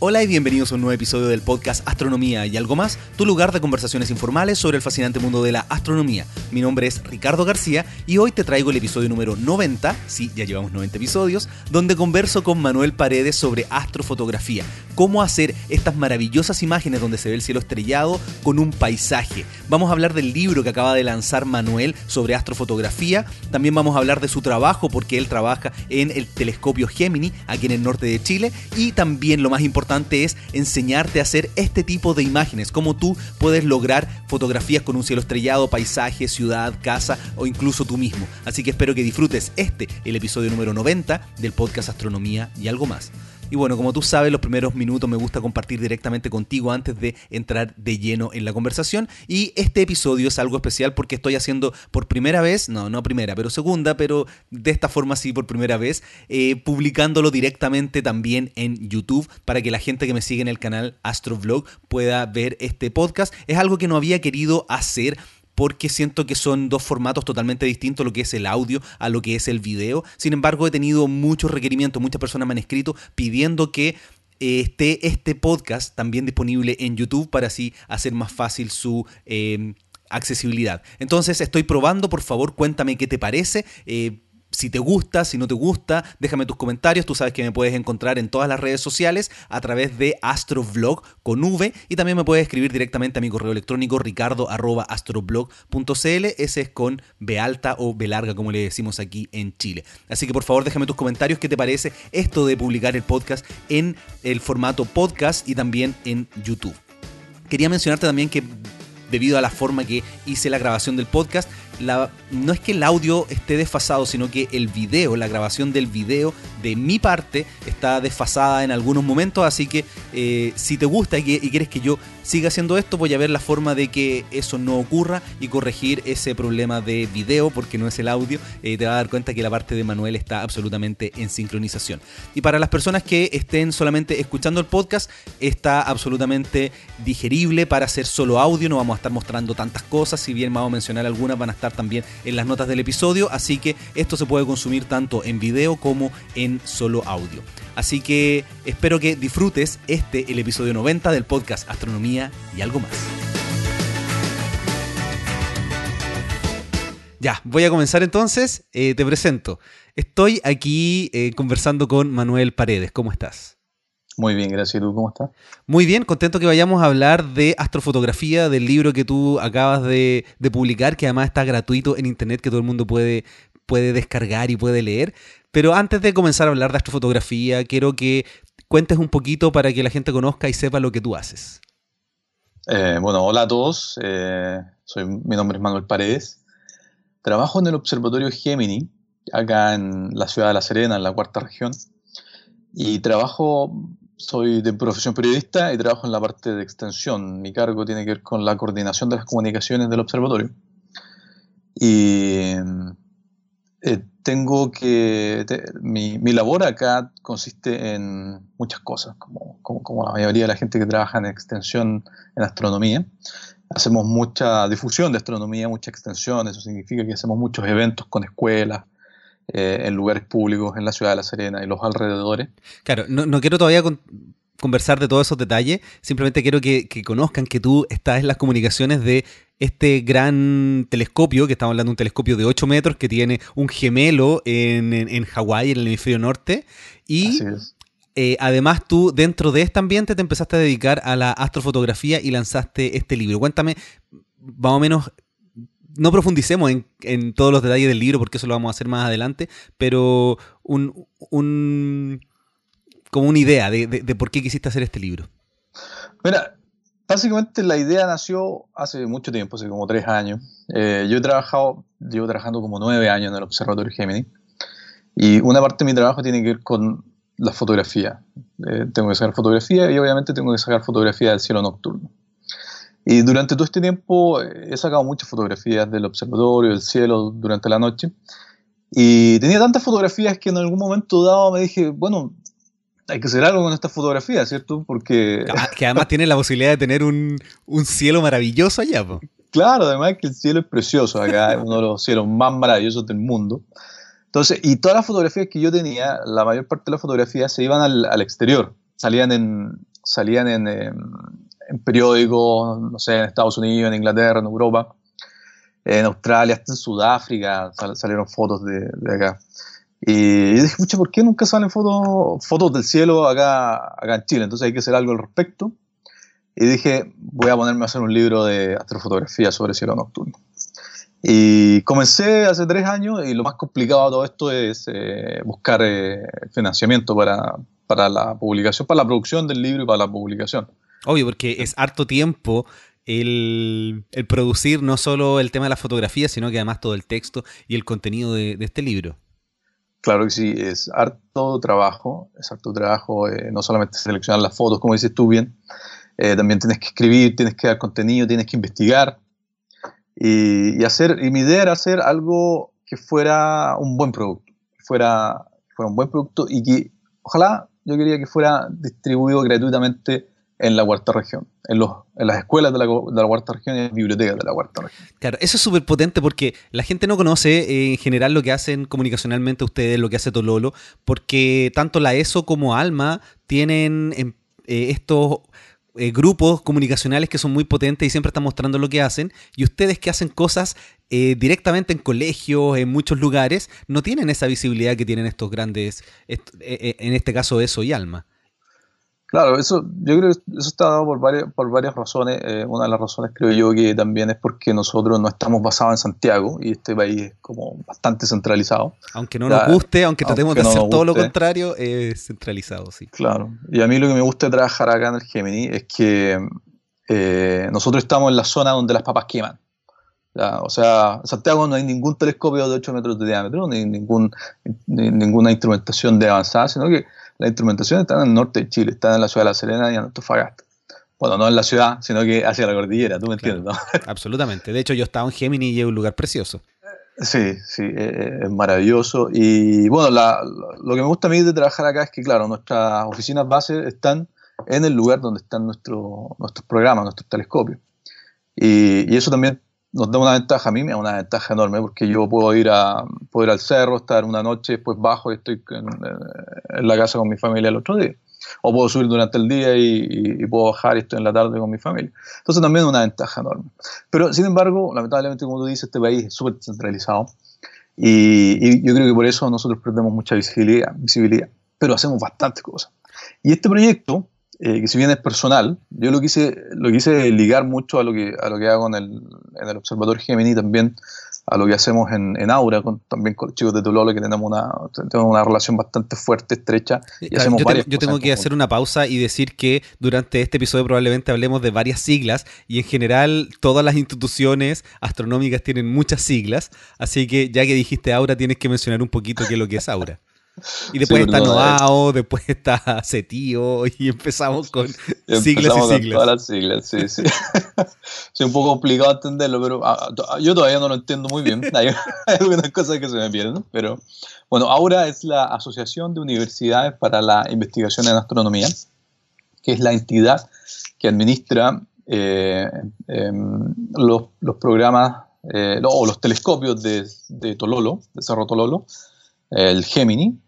Hola y bienvenidos a un nuevo episodio del podcast Astronomía y algo más, tu lugar de conversaciones informales sobre el fascinante mundo de la astronomía. Mi nombre es Ricardo García y hoy te traigo el episodio número 90, sí, ya llevamos 90 episodios, donde converso con Manuel Paredes sobre astrofotografía, cómo hacer estas maravillosas imágenes donde se ve el cielo estrellado con un paisaje. Vamos a hablar del libro que acaba de lanzar Manuel sobre astrofotografía, también vamos a hablar de su trabajo porque él trabaja en el telescopio Gemini aquí en el norte de Chile y también lo más importante es enseñarte a hacer este tipo de imágenes, cómo tú puedes lograr fotografías con un cielo estrellado, paisaje, ciudad, casa o incluso tú mismo. Así que espero que disfrutes este, el episodio número 90 del podcast Astronomía y algo más. Y bueno, como tú sabes, los primeros minutos me gusta compartir directamente contigo antes de entrar de lleno en la conversación. Y este episodio es algo especial porque estoy haciendo por primera vez, no, no primera, pero segunda, pero de esta forma sí por primera vez, eh, publicándolo directamente también en YouTube para que la gente que me sigue en el canal Astrovlog pueda ver este podcast. Es algo que no había querido hacer porque siento que son dos formatos totalmente distintos, lo que es el audio a lo que es el video. Sin embargo, he tenido muchos requerimientos, muchas personas me han escrito pidiendo que eh, esté este podcast también disponible en YouTube para así hacer más fácil su... Eh, accesibilidad. Entonces estoy probando, por favor cuéntame qué te parece. Eh, si te gusta, si no te gusta, déjame tus comentarios. Tú sabes que me puedes encontrar en todas las redes sociales a través de Astrovlog con V y también me puedes escribir directamente a mi correo electrónico ricardo.astroblog.cl. Ese es con B alta o B larga, como le decimos aquí en Chile. Así que por favor déjame tus comentarios. ¿Qué te parece esto de publicar el podcast en el formato podcast y también en YouTube? Quería mencionarte también que debido a la forma que hice la grabación del podcast, no es que el audio esté desfasado, sino que el video, la grabación del video de mi parte está desfasada en algunos momentos, así que eh, si te gusta y, quieres que yo siga haciendo esto, voy a ver la forma de que eso no ocurra y corregir ese problema de video, porque no es el audio, eh, te vas a dar cuenta que la parte de Manuel está absolutamente en sincronización. Y para las personas que estén solamente escuchando el podcast, está absolutamente digerible para hacer solo audio, no vamos a estar mostrando tantas cosas, si bien vamos a mencionar algunas, van a estar también en las notas del episodio, así que esto se puede consumir tanto en video como en solo audio. Así que espero que disfrutes este, el episodio 90 del podcast Astronomía y algo más. Ya, voy a comenzar entonces. Eh, te presento. Estoy aquí eh, conversando con Manuel Paredes. ¿Cómo estás? Muy bien, gracias. ¿Y tú cómo estás? Muy bien, contento que vayamos a hablar de astrofotografía, del libro que tú acabas de, publicar, que además está gratuito en internet, que todo el mundo puede, puede descargar y puede leer. Pero antes de comenzar a hablar de astrofotografía, quiero que cuentes un poquito para que la gente conozca y sepa lo que tú haces. Eh, bueno, hola a todos. Eh, soy, mi nombre es Manuel Paredes. Trabajo en el Observatorio Gemini, acá en la ciudad de La Serena, en la cuarta región. Y trabajo soy de profesión periodista y trabajo en la parte de extensión. Mi cargo tiene que ver con la coordinación de las comunicaciones del observatorio. Y eh, tengo que. mi, mi, labor acá consiste en muchas cosas, como, como, como, la mayoría de la gente que trabaja en extensión en astronomía. Hacemos mucha difusión de astronomía, mucha extensión. Eso significa que hacemos muchos eventos con escuelas, eh, en lugares públicos en la ciudad de La Serena y los alrededores. Claro, no, quiero todavía conversar de todos esos detalles, simplemente quiero que, conozcan que tú estás en las comunicaciones de este gran telescopio, que estamos hablando de un telescopio de 8 metros que tiene un gemelo en, en, Hawái, en el hemisferio norte, y eh, además tú dentro de este ambiente te empezaste a dedicar a la astrofotografía y lanzaste este libro. Cuéntame más o menos no profundicemos en, todos los detalles del libro porque eso lo vamos a hacer más adelante, pero un, como una idea de, por qué quisiste hacer este libro. Mira, básicamente la idea nació hace mucho tiempo, hace como tres años. Eh, yo he trabajado, llevo trabajando como nueve años en el Observatorio Gemini y una parte de mi trabajo tiene que ver con la fotografía. Eh, tengo que sacar fotografía y obviamente tengo que sacar fotografía del cielo nocturno. Y durante todo este tiempo eh, he sacado muchas fotografías del observatorio, del cielo durante la noche. Y tenía tantas fotografías que en algún momento dado me dije, bueno, hay que hacer algo con estas fotografías, ¿cierto? Porque... Que además tiene la posibilidad de tener un, un cielo maravilloso allá. Claro, además que el cielo es precioso acá, es uno de los cielos más maravillosos del mundo. Entonces, y todas las fotografías que yo tenía, la mayor parte de las fotografías se iban al, al exterior, salían en, salían en, en periódicos, no sé, en Estados Unidos, en Inglaterra, en Europa, en Australia, hasta en Sudáfrica salieron fotos de, acá. Y dije, pucha, ¿por qué nunca salen fotos, fotos del cielo acá, acá en Chile? Entonces hay que hacer algo al respecto. Y dije, voy a ponerme a hacer un libro de astrofotografía sobre cielo nocturno. Y comencé hace tres años y lo más complicado de todo esto es eh, buscar eh, financiamiento para, para la publicación, para la producción del libro y para la publicación. Obvio, porque es harto tiempo el, producir no solo el tema de la fotografía, sino que además todo el texto y el contenido de, este libro. Claro que sí, es harto trabajo, es harto trabajo, eh, no solamente seleccionar las fotos, como dices tú bien, eh, también tienes que escribir, tienes que dar contenido, tienes que investigar y, hacer, y mi idea era hacer algo que fuera un buen producto, que fuera, fuera un buen producto y que ojalá yo quería que fuera distribuido gratuitamente en la cuarta región, en, los, en las escuelas de la, de la, cuarta región y en las bibliotecas de la cuarta región. Claro, eso es súper potente porque la gente no conoce eh, en general lo que hacen comunicacionalmente ustedes, lo que hace Tololo, porque tanto la ESO como Alma tienen em, eh, estos eh, grupos comunicacionales que son muy potentes y siempre están mostrando lo que hacen, y ustedes que hacen cosas directamente en colegios, en muchos lugares, no tienen esa visibilidad que tienen estos grandes, en este caso ESO y Alma. Claro, eso, yo creo que eso está dado por varias, por varias razones. Eh, una de las razones creo yo que también es porque nosotros no estamos basados en Santiago y este país es como bastante centralizado. Aunque no nos guste, aunque tratemos de hacer todo lo contrario, es centralizado, sí. Claro, y a mí lo que me gusta de trabajar acá en el Gemini es que eh, nosotros estamos en la zona donde las papas queman. O sea, en Santiago no hay ningún telescopio de 8 metros de diámetro, ni, ningún, ni ninguna instrumentación de avanzada, sino que la instrumentación está en el norte de Chile, está en la ciudad de La Serena y en Antofagasta. Bueno, no en la ciudad, sino que hacia la cordillera, tú me entiendes, ¿no? Absolutamente. De hecho, yo estaba en Gemini y es un lugar precioso. Sí, sí, eh, eh, es maravilloso. Y bueno, lo que me gusta a mí de trabajar acá es que, claro, nuestras oficinas bases están en el lugar donde están nuestro, nuestros programas, nuestros telescopios. Y, y, eso también nos da una ventaja, a mí me da una ventaja enorme porque yo puedo ir, a, puedo al cerro, estar una noche, después bajo y estoy en, la casa con mi familia el otro día. O puedo subir durante el día y, puedo bajar y en la tarde con mi familia. Entonces también es una ventaja enorme. Pero sin embargo, lamentablemente, como tú dices, este país es súper centralizado y, yo creo que por eso nosotros perdemos mucha visibilidad, visibilidad. Pero hacemos bastantes cosas. Y este proyecto, eh, que si bien es personal, yo lo quise, lo quise ligar mucho a lo que, a lo que hago en el, en el Observatorio Gemini, también a lo que hacemos en, en Aura, con, también con los chicos de Tulolo, que tenemos una, tenemos una relación bastante fuerte, estrecha. Y hacemos yo, varias yo tengo que hacer una pausa y decir que durante este episodio probablemente hablemos de varias siglas y en general todas las instituciones astronómicas tienen muchas siglas, así que ya que dijiste Aura tienes que mencionar un poquito qué es lo que es Aura. Y después está Noao, después está Cetío, y empezamos con siglas y siglas. todas las siglas, sí, sí. es un poco complicado entenderlo, pero ah, ah, yo todavía no lo entiendo muy bien. Hay, algunas cosas que se me pierden, pero bueno, Aura es la Asociación de Universidades para la Investigación en Astronomía, que es la entidad que administra eh, em, los, los, programas eh, o los telescopios de, de Tololo, de Cerro Tololo, el Gemini,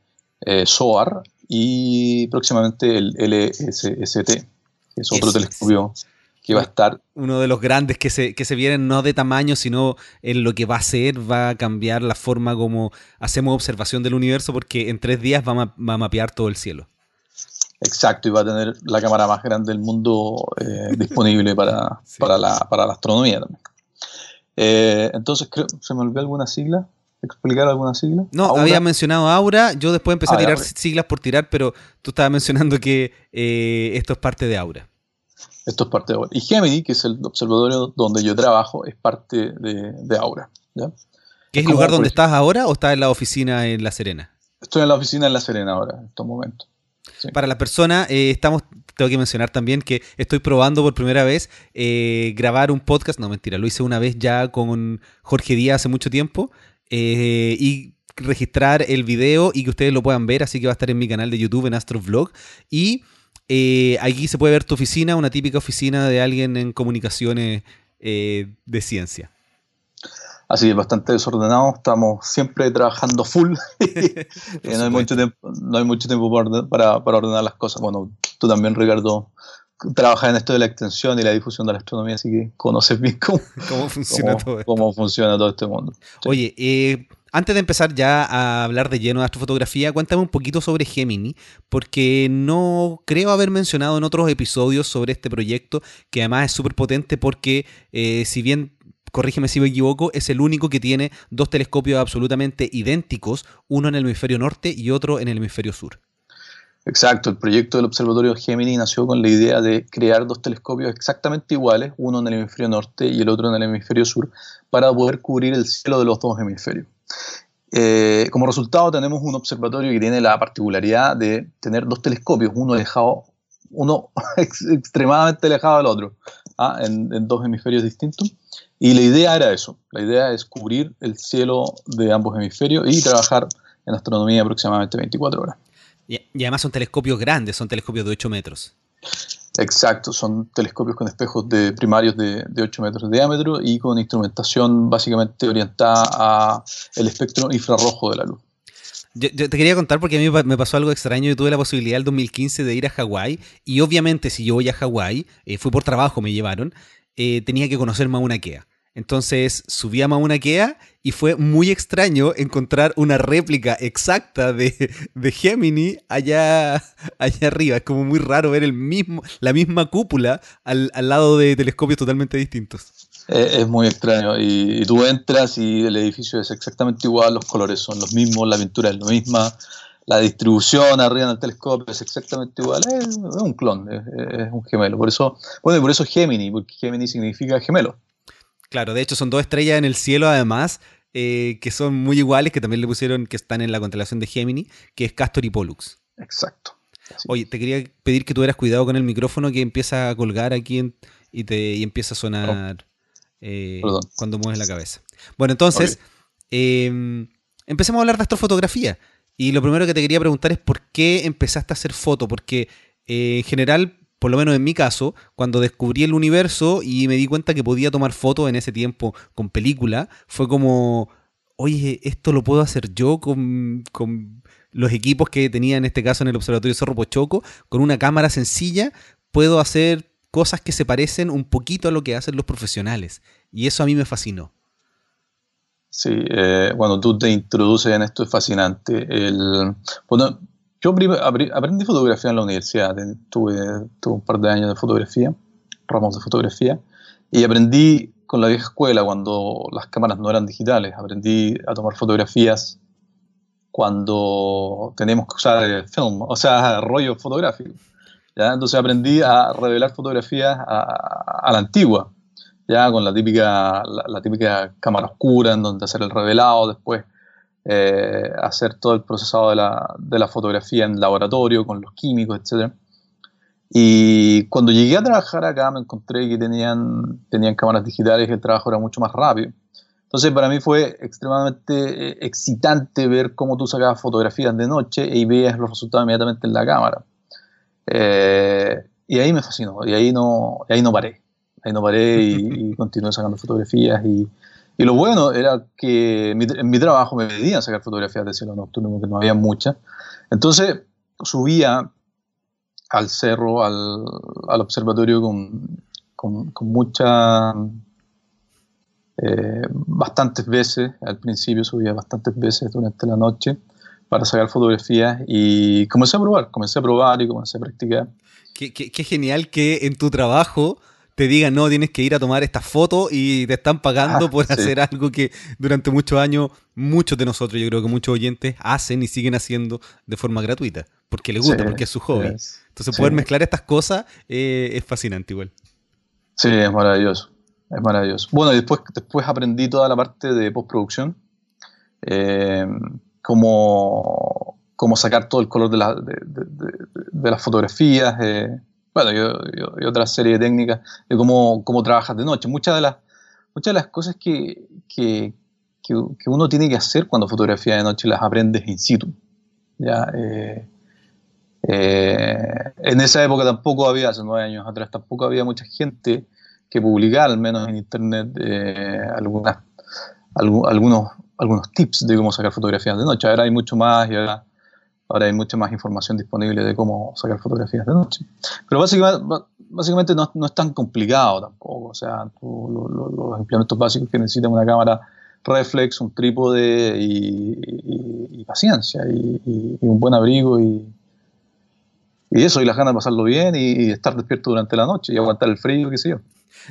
eh, SOAR y próximamente el LSST, que es otro telescopio que va a estar. Uno de los grandes que se, que se vienen no de tamaño, sino en lo que va a ser, va a cambiar la forma como hacemos observación del universo, porque en tres días va a, mapear todo el cielo. Exacto, y va a tener la cámara más grande del mundo eh, disponible para, para, la, astronomía también. Eh, entonces, creo, ¿se me olvidó alguna sigla? Explicar alguna sigla? No, había mencionado Aura, yo después empecé a ah, tirar siglas por tirar, pero tú estabas mencionando que eh, esto es parte de Aura. Esto es parte de Aura. Y Gemini, que es el observatorio donde yo trabajo, es parte de, Aura. ¿ya? ¿Qué es el lugar donde estás ahora o estás en la oficina en La Serena? Estoy en la oficina en La Serena ahora, en estos momentos. Para la persona, eh, estamos, tengo que mencionar también que estoy probando por primera vez eh, grabar un podcast. No, mentira, lo hice una vez ya con Jorge Díaz hace mucho tiempo. Eh, y registrar el video y que ustedes lo puedan ver, así que va a estar en mi canal de YouTube en Astrovlog y eh, aquí se puede ver tu oficina, una típica oficina de alguien en comunicaciones eh, de ciencia. Así es bastante desordenado, estamos siempre trabajando full. no, hay mucho tiempo, no hay mucho tiempo para, para, ordenar las cosas. Bueno, tú también, Ricardo, trabajas en esto de la extensión y la difusión de la astronomía, así que conoces bien cómo, funciona, todo cómo funciona todo este mundo. Oye, eh, antes de empezar ya a hablar de lleno de astrofotografía, cuéntame un poquito sobre Gemini, porque no creo haber mencionado en otros episodios sobre este proyecto, que además es súper potente porque eh, si bien corrígeme si me equivoco, es el único que tiene dos telescopios absolutamente idénticos, uno en el hemisferio norte y otro en el hemisferio sur. Exacto, el proyecto del Observatorio Gemini nació con la idea de crear dos telescopios exactamente iguales, uno en el hemisferio norte y el otro en el hemisferio sur, para poder cubrir el cielo de los dos hemisferios. Eh, como resultado tenemos un observatorio que tiene la particularidad de tener dos telescopios, uno alejado, uno extremadamente alejado del otro, ¿ah? en, dos hemisferios distintos. Y la idea era eso, la idea es cubrir el cielo de ambos hemisferios y trabajar en astronomía aproximadamente 24 horas. Y, además son telescopios grandes, son telescopios de 8 metros. Exacto, son telescopios con espejos de primarios de, 8 metros de diámetro y con instrumentación básicamente orientada al espectro infrarrojo de la luz. Yo, te quería contar porque a mí me pasó algo extraño. Yo tuve la posibilidad el 2015 de ir a Hawái y obviamente si yo voy a Hawái, eh, fue por trabajo, me llevaron, eh, tenía que conocer Mauna Kea. Entonces subí a Mauna Kea y fue muy extraño encontrar una réplica exacta de, Gemini allá, allá arriba. Es como muy raro ver el mismo, la misma cúpula al, lado de telescopios totalmente distintos. Es, muy extraño. Y, tú entras y el edificio es exactamente igual, los colores son los mismos, la pintura es la misma, la distribución arriba en el telescopio es exactamente igual. Es, un clon, es, un gemelo. Por eso, bueno, por eso Gemini, porque Gemini significa gemelo. Claro, de hecho son dos estrellas en el cielo además, eh, que son muy iguales, que también le pusieron, que están en la constelación de Gemini, que es Castor y Pollux. Exacto. Oye, te quería pedir que tuvieras cuidado con el micrófono que empieza a colgar aquí y, te, empieza a sonar eh, cuando mueves la cabeza. Bueno, entonces, em, empecemos a hablar de astrofotografía. Y lo primero que te quería preguntar es por qué empezaste a hacer foto, porque eh, en general por lo menos en mi caso, cuando descubrí el universo y me di cuenta que podía tomar fotos en ese tiempo con película, fue como, oye, esto lo puedo hacer yo con, los equipos que tenía en este caso en el Observatorio Cerro Pochoco, con una cámara sencilla, puedo hacer cosas que se parecen un poquito a lo que hacen los profesionales. Y eso a mí me fascinó. Sí, eh, bueno, tú te introduces en esto, es fascinante. El, bueno, yo aprendí fotografía en la universidad, tuve, tuve, un par de años de fotografía, ramos de fotografía, y aprendí con la vieja escuela cuando las cámaras no eran digitales, aprendí a tomar fotografías cuando teníamos que usar film, o sea, rollo fotográfico. ¿ya? Entonces aprendí a revelar fotografías a, la antigua, ya con la típica, la típica cámara oscura en donde hacer el revelado, después eh, hacer todo el procesado de la, de la, fotografía en laboratorio, con los químicos, etc. Y cuando llegué a trabajar acá me encontré que tenían, tenían cámaras digitales y el trabajo era mucho más rápido. Entonces para mí fue extremadamente eh, excitante ver cómo tú sacabas fotografías de noche y veías los resultados inmediatamente en la cámara. Eh, y ahí me fascinó, y ahí no, ahí no paré. Ahí no paré y, y continué sacando fotografías y, y lo bueno era que en mi, trabajo me pedían sacar fotografías de cielo nocturno, porque no había muchas. Entonces subía al cerro, al, al observatorio con, con, con muchas, eh, bastantes veces, al principio subía bastantes veces durante la noche para sacar fotografías y comencé a probar, comencé a probar y comencé a practicar. Qué, qué, qué genial que en tu trabajo te digan, no, tienes que ir a tomar esta foto y te están pagando ah, por hacer algo que durante muchos años muchos de nosotros, yo creo que muchos oyentes, hacen y siguen haciendo de forma gratuita, porque les gusta, porque es su hobby. Entonces poder mezclar estas cosas eh, es fascinante igual. Sí, es maravilloso, es maravilloso. Bueno, y después, después aprendí toda la parte de postproducción, eh, cómo, sacar todo el color de, de, las fotografías. Eh, bueno, y, otra serie de técnicas de cómo, cómo, trabajas de noche. Muchas de las, muchas de las cosas que, que, que, uno tiene que hacer cuando fotografía de noche las aprendes in situ. ¿ya? Eh, eh, en esa época tampoco había, hace nueve años atrás, tampoco había mucha gente que publicara, al menos en internet, eh, algunas, algunos, algunos tips de cómo sacar fotografías de noche. Ahora hay mucho más y ahora, ahora hay mucha más información disponible de cómo sacar fotografías de noche. Pero básicamente, básicamente no, no es tan complicado tampoco. O sea, los implementos básicos que necesitan una cámara reflex, un trípode y, paciencia y, un buen abrigo y, y eso, y las ganas de pasarlo bien y, estar despierto durante la noche y aguantar el frío, qué sé yo.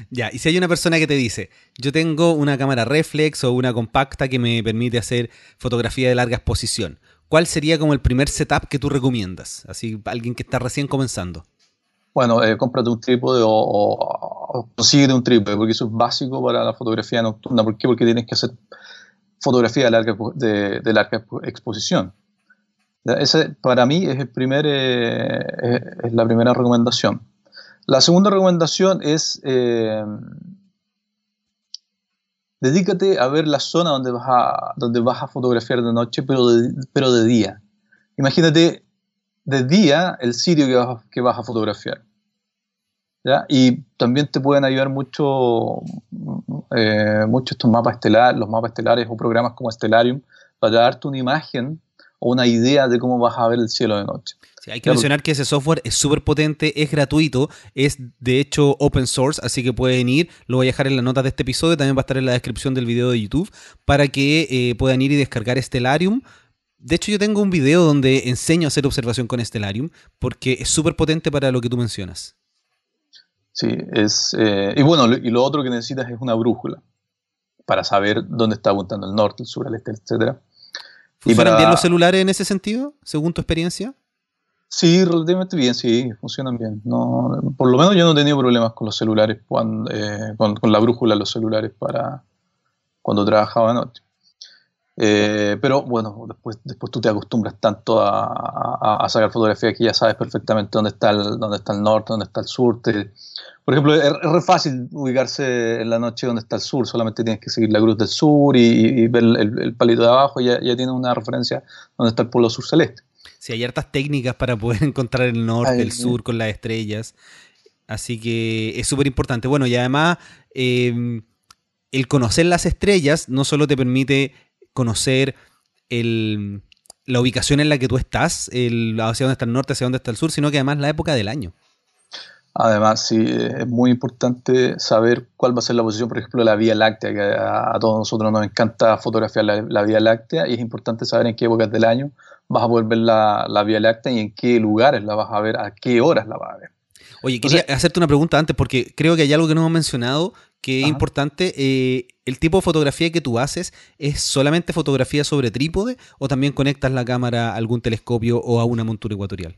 Ya, y si hay una persona que te dice, yo tengo una cámara reflex o una compacta que me permite hacer fotografía de larga exposición, ¿cuál sería como el primer setup que tú recomiendas? Así, alguien que está recién comenzando. Bueno, eh, cómprate un trípode o, o, consigue un trípode, porque eso es básico para la fotografía nocturna. ¿Por qué? Porque tienes que hacer fotografía de larga, exposición. Ese, para mí es, el primer, eh, la primera recomendación. La segunda recomendación es eh, dedícate a ver la zona donde vas a, donde vas a fotografiar de noche, pero de, pero de día. Imagínate de día el sitio que vas, que vas a fotografiar. Y también te pueden ayudar mucho, eh, estos mapas estelares, los mapas estelares o programas como Stellarium, para darte una imagen o una idea de cómo vas a ver el cielo de noche. hay que mencionar que ese software es súper potente, es gratuito, es de hecho open source, así que pueden ir, lo voy a dejar en las notas de este episodio, también va a estar en la descripción del video de YouTube, para que eh, puedan ir y descargar Stellarium. De hecho, yo tengo un video donde enseño a hacer observación con Stellarium, porque es súper potente para lo que tú mencionas. Sí, es, eh, y bueno, y lo otro que necesitas es una brújula para saber dónde está apuntando el norte, el sur, el este, etc. ¿Funcionan bien los celulares en ese sentido, según tu experiencia? Sí, relativamente bien, sí, funcionan bien. No, por lo menos yo no he tenido problemas con los celulares, cuando, eh, con, la brújula de los celulares para cuando trabajaba noche. Eh, pero bueno, después, después tú te acostumbras tanto a, sacar fotografías que ya sabes perfectamente dónde está el, dónde está el norte, dónde está el sur. por ejemplo, es, re fácil ubicarse en la noche donde está el sur, solamente tienes que seguir la cruz del sur y, ver el, palito de abajo y ya, ya tienes una referencia donde está el polo sur celeste. Sí, hay hartas técnicas para poder encontrar el norte, el sur con las estrellas. Así que es súper importante. Bueno, y además, eh, el conocer las estrellas no solo te permite conocer la ubicación en la que tú estás, el, hacia dónde está el norte, hacia dónde está el sur, sino que además la época del año. Además, sí, es muy importante saber cuál va a ser la posición, por ejemplo, de la Vía Láctea, que a, todos nosotros nos encanta fotografiar la, Vía Láctea y es importante saber en qué épocas del año vas a poder ver la, la Vía Láctea y en qué lugares la vas a ver, a qué horas la vas a ver. Oye, quería hacerte una pregunta antes porque creo que hay algo que no hemos mencionado que es importante. Eh, ¿El tipo de fotografía que tú haces es solamente fotografía sobre trípode o también conectas la cámara a algún telescopio o a una montura ecuatorial?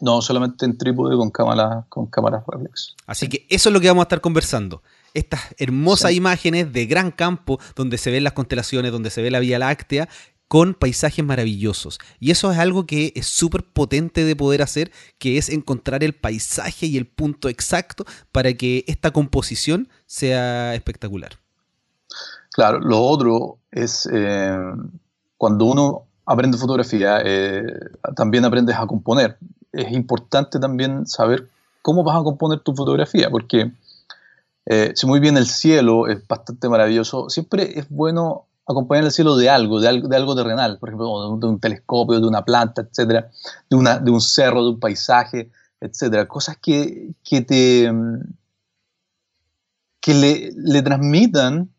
No, solamente en trípode con cámaras con cámaras reflex. Así que eso es lo que vamos a estar conversando. Estas hermosas imágenes de gran campo donde se ven las constelaciones, donde se ve la Vía Láctea, con paisajes maravillosos. Y eso es algo que es súper potente de poder hacer, que es encontrar el paisaje y el punto exacto para que esta composición sea espectacular. Claro, lo otro es eh, cuando uno aprende fotografía, eh, también aprendes a componer. Es importante también saber cómo vas a componer tu fotografía, porque eh, si muy bien el cielo es bastante maravilloso, siempre es bueno acompañar el cielo de algo, de algo, de algo terrenal, por ejemplo, de un, telescopio, de una planta, etcétera, de, una, de un cerro, de un paisaje, etcétera. Cosas que, que te que le, le transmitan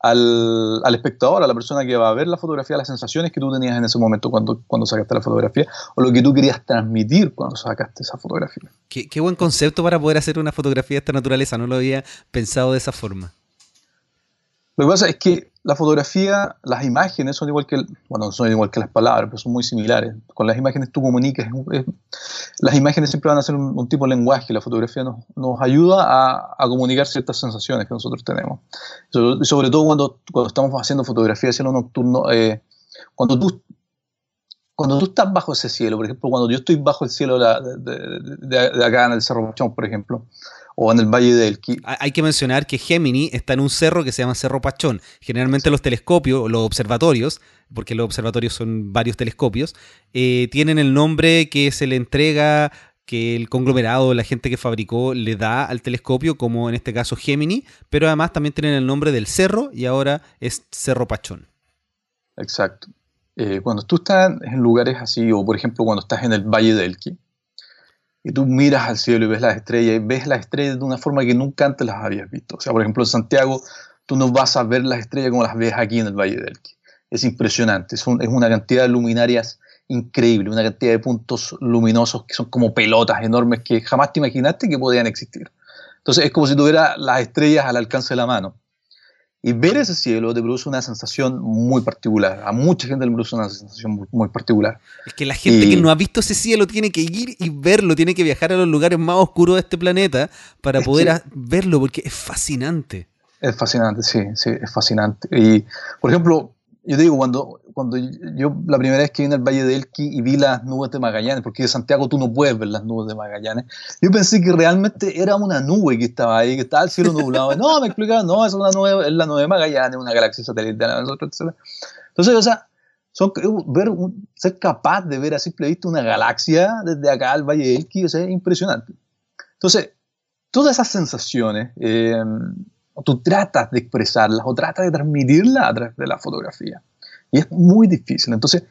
al, al, espectador, a la persona que va a ver la fotografía, las sensaciones que tú tenías en ese momento cuando, cuando sacaste la fotografía o lo que tú querías transmitir cuando sacaste esa fotografía. Qué, qué buen concepto para poder hacer una fotografía de esta naturaleza, no lo había pensado de esa forma. Lo que pasa es que la fotografía, las imágenes son igual que, bueno, son igual que las palabras, pero son muy similares. Con las imágenes tú comunicas, las imágenes siempre van a ser un, tipo de lenguaje, la fotografía nos, nos ayuda a, a, comunicar ciertas sensaciones que nosotros tenemos. Sobre, sobre todo cuando, cuando estamos haciendo fotografía de cielo nocturno, eh, cuando tú cuando tú estás bajo ese cielo, por ejemplo, cuando yo estoy bajo el cielo de, de, de acá en el Cerro Pachón, por ejemplo, o en el Valle del Elqui. Hay que mencionar que Gemini está en un cerro que se llama Cerro Pachón. Generalmente los telescopios, los observatorios, porque los observatorios son varios telescopios, eh, tienen el nombre que se le entrega que el conglomerado, la gente que fabricó, le da al telescopio, como en este caso Gemini, pero además también tienen el nombre del cerro y ahora es Cerro Pachón. Exacto. Eh, cuando tú estás en lugares así, o por ejemplo cuando estás en el Valle del Elqui, y tú miras al cielo y ves las estrellas, y ves las estrellas de una forma que nunca antes las habías visto. O sea, por ejemplo, en Santiago, tú no vas a ver las estrellas como las ves aquí en el Valle del Elqui. Es impresionante, es, es una cantidad de luminarias increíble, una cantidad de puntos luminosos que son como pelotas enormes que jamás te imaginaste que podían existir. Entonces es como si tuviera las estrellas al alcance de la mano. Y ver ese cielo te produce una sensación muy particular. A mucha gente le produce una sensación muy, particular. Es que la gente que no ha visto ese cielo tiene que ir y verlo, tiene que viajar a los lugares más oscuros de este planeta para poder verlo, porque es fascinante. Es fascinante, sí, sí, es fascinante. Y, por ejemplo, yo te digo, cuando, cuando yo la primera vez que vine al Valle de Elqui y vi las nubes de Magallanes, porque de Santiago tú no puedes ver las nubes de Magallanes, yo pensé que realmente era una nube que estaba ahí, que estaba el cielo nublado. No, me explicaban, no, es, una nube, es la nube de Magallanes, una galaxia satelital, Entonces, o sea, son, ver, ser capaz de ver a simple vista una galaxia desde acá al Valle de Elqui, o sea, es impresionante. Entonces, todas esas sensaciones, eh, tú tratas de expresarlas o tratas de transmitirlas a través de la fotografía. Y es muy difícil. Entonces,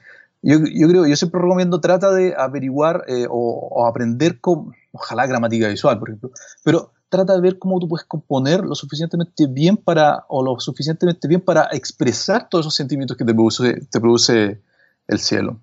yo, yo creo, yo siempre recomiendo, trata de averiguar eh, o, aprender con, ojalá gramática visual, por ejemplo, pero trata de ver cómo tú puedes componer lo suficientemente bien para, o lo suficientemente bien para expresar todos esos sentimientos que te produce, te produce el cielo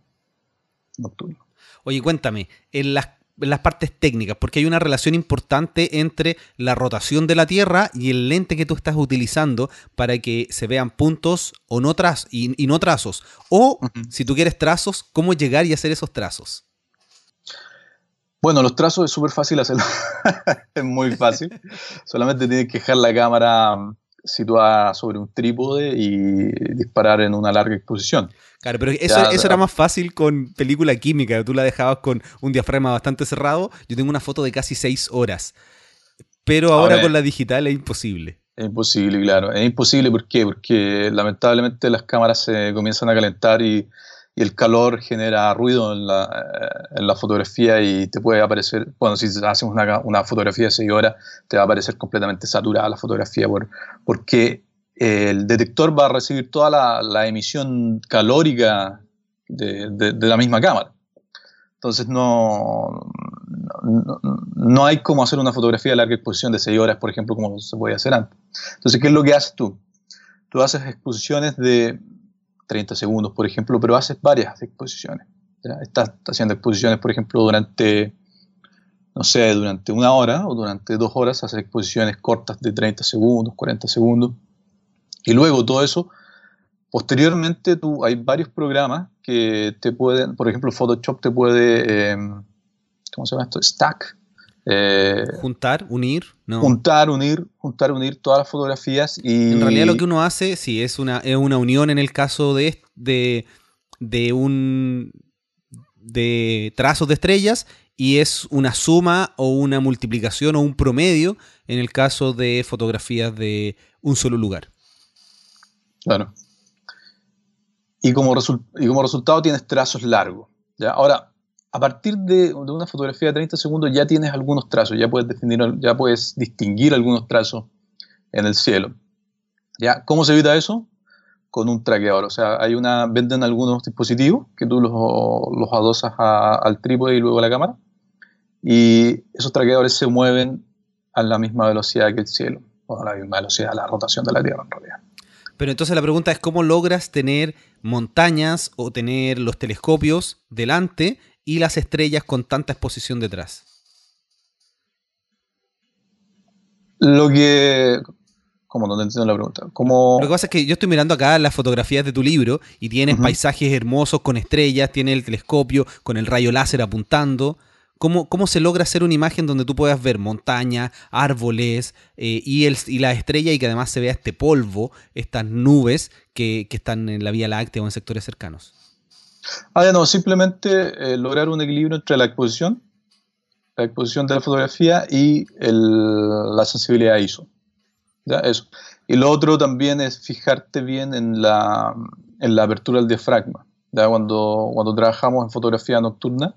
nocturno. Oye, cuéntame, en las las partes técnicas, porque hay una relación importante entre la rotación de la Tierra y el lente que tú estás utilizando para que se vean puntos o no trazos y, no trazos. O si tú quieres trazos, cómo llegar y hacer esos trazos. Bueno, los trazos es súper fácil hacerlo. es muy fácil. Solamente tienes que dejar la cámara situada sobre un trípode y disparar en una larga exposición. Claro, pero eso, eso era más fácil con película química. Tú la dejabas con un diafragma bastante cerrado. Yo tengo una foto de casi seis horas. Pero ahora, con la digital es imposible. Es imposible, claro. Es imposible, ¿por qué? Porque lamentablemente las cámaras se comienzan a calentar y, el calor genera ruido en la, eh, en la, fotografía y te puede aparecer, bueno, si haces una, una, fotografía de 6 horas, te va a aparecer completamente saturada la fotografía por, porque el detector va a recibir toda la, emisión calórica de, la misma cámara. Entonces no, no, hay como hacer una fotografía de larga exposición de 6 horas, por ejemplo, como se podía hacer antes. Entonces, ¿qué es lo que haces tú? Tú haces exposiciones de 30 segundos, por ejemplo, pero haces varias exposiciones. Estás haciendo exposiciones, por ejemplo, durante, no sé, durante una hora o durante dos horas, haces exposiciones cortas de 30 segundos, 40 segundos y luego todo eso, posteriormente tú, hay varios programas que te pueden, por ejemplo, Photoshop te puede, em, ¿cómo se llama esto? Stack. Eh, juntar, unir, ¿no? Juntar, unir, juntar, unir todas las fotografías y... En realidad lo que uno hace, sí, es una, es una unión en el caso de, de, de un de trazos de estrellas y es una suma o una multiplicación o un promedio en el caso de fotografías de un solo lugar. Claro. Y como, y como resultado tienes trazos largos. ¿ya? Ahora, a partir de, una fotografía de 30 segundos ya tienes algunos trazos, ya puedes, definir, ya puedes distinguir algunos trazos en el cielo. ¿ya? ¿Cómo se evita eso? Con un traqueador. O sea, hay una, venden algunos dispositivos que tú los, los adosas al trípode y luego a la cámara. Y esos traqueadores se mueven a la misma velocidad que el cielo, o a la misma velocidad de la rotación de la Tierra en realidad. Pero entonces la pregunta es cómo logras tener montañas o tener los telescopios delante y las estrellas con tanta exposición detrás. Lo que... ¿Cómo no te entiendo la pregunta? Lo que pasa es que yo estoy mirando acá las fotografías de tu libro y tienes paisajes hermosos con estrellas, tienes el telescopio con el rayo láser apuntando. ¿Cómo, se logra hacer una imagen donde tú puedas ver montañas, árboles eh, y, el, y la estrella y que además se vea este polvo, estas nubes que, están en la Vía Láctea o en sectores cercanos? Ah, ya no, simplemente eh, lograr un equilibrio entre la exposición, la exposición de la fotografía y la sensibilidad ISO. ¿Ya? Eso. Y lo otro también es fijarte bien en la, en la apertura del diafragma. ¿ya? Cuando, cuando trabajamos en fotografía nocturna,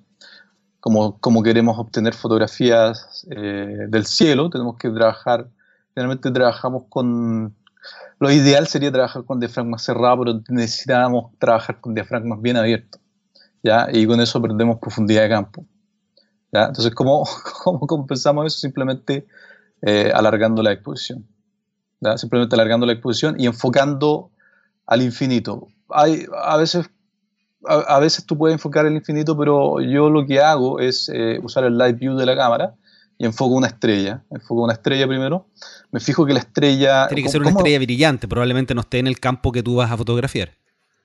como, como queremos obtener fotografías eh, del cielo, tenemos que trabajar, generalmente trabajamos con, lo ideal sería trabajar con diafragmas cerrados, pero necesitamos trabajar con diafragmas bien abiertos, ¿ya? Y con eso perdemos profundidad de campo, ¿ya? Entonces, ¿cómo, cómo compensamos eso? Simplemente eh, alargando la exposición, ¿ya? Simplemente alargando la exposición y enfocando al infinito. Hay, a veces a, veces tú puedes enfocar el infinito, pero yo lo que hago es eh, usar el live view de la cámara y enfoco una estrella. Enfoco una estrella primero. Me fijo que la estrella. Tiene que ser una estrella brillante, probablemente no esté en el campo que tú vas a fotografiar.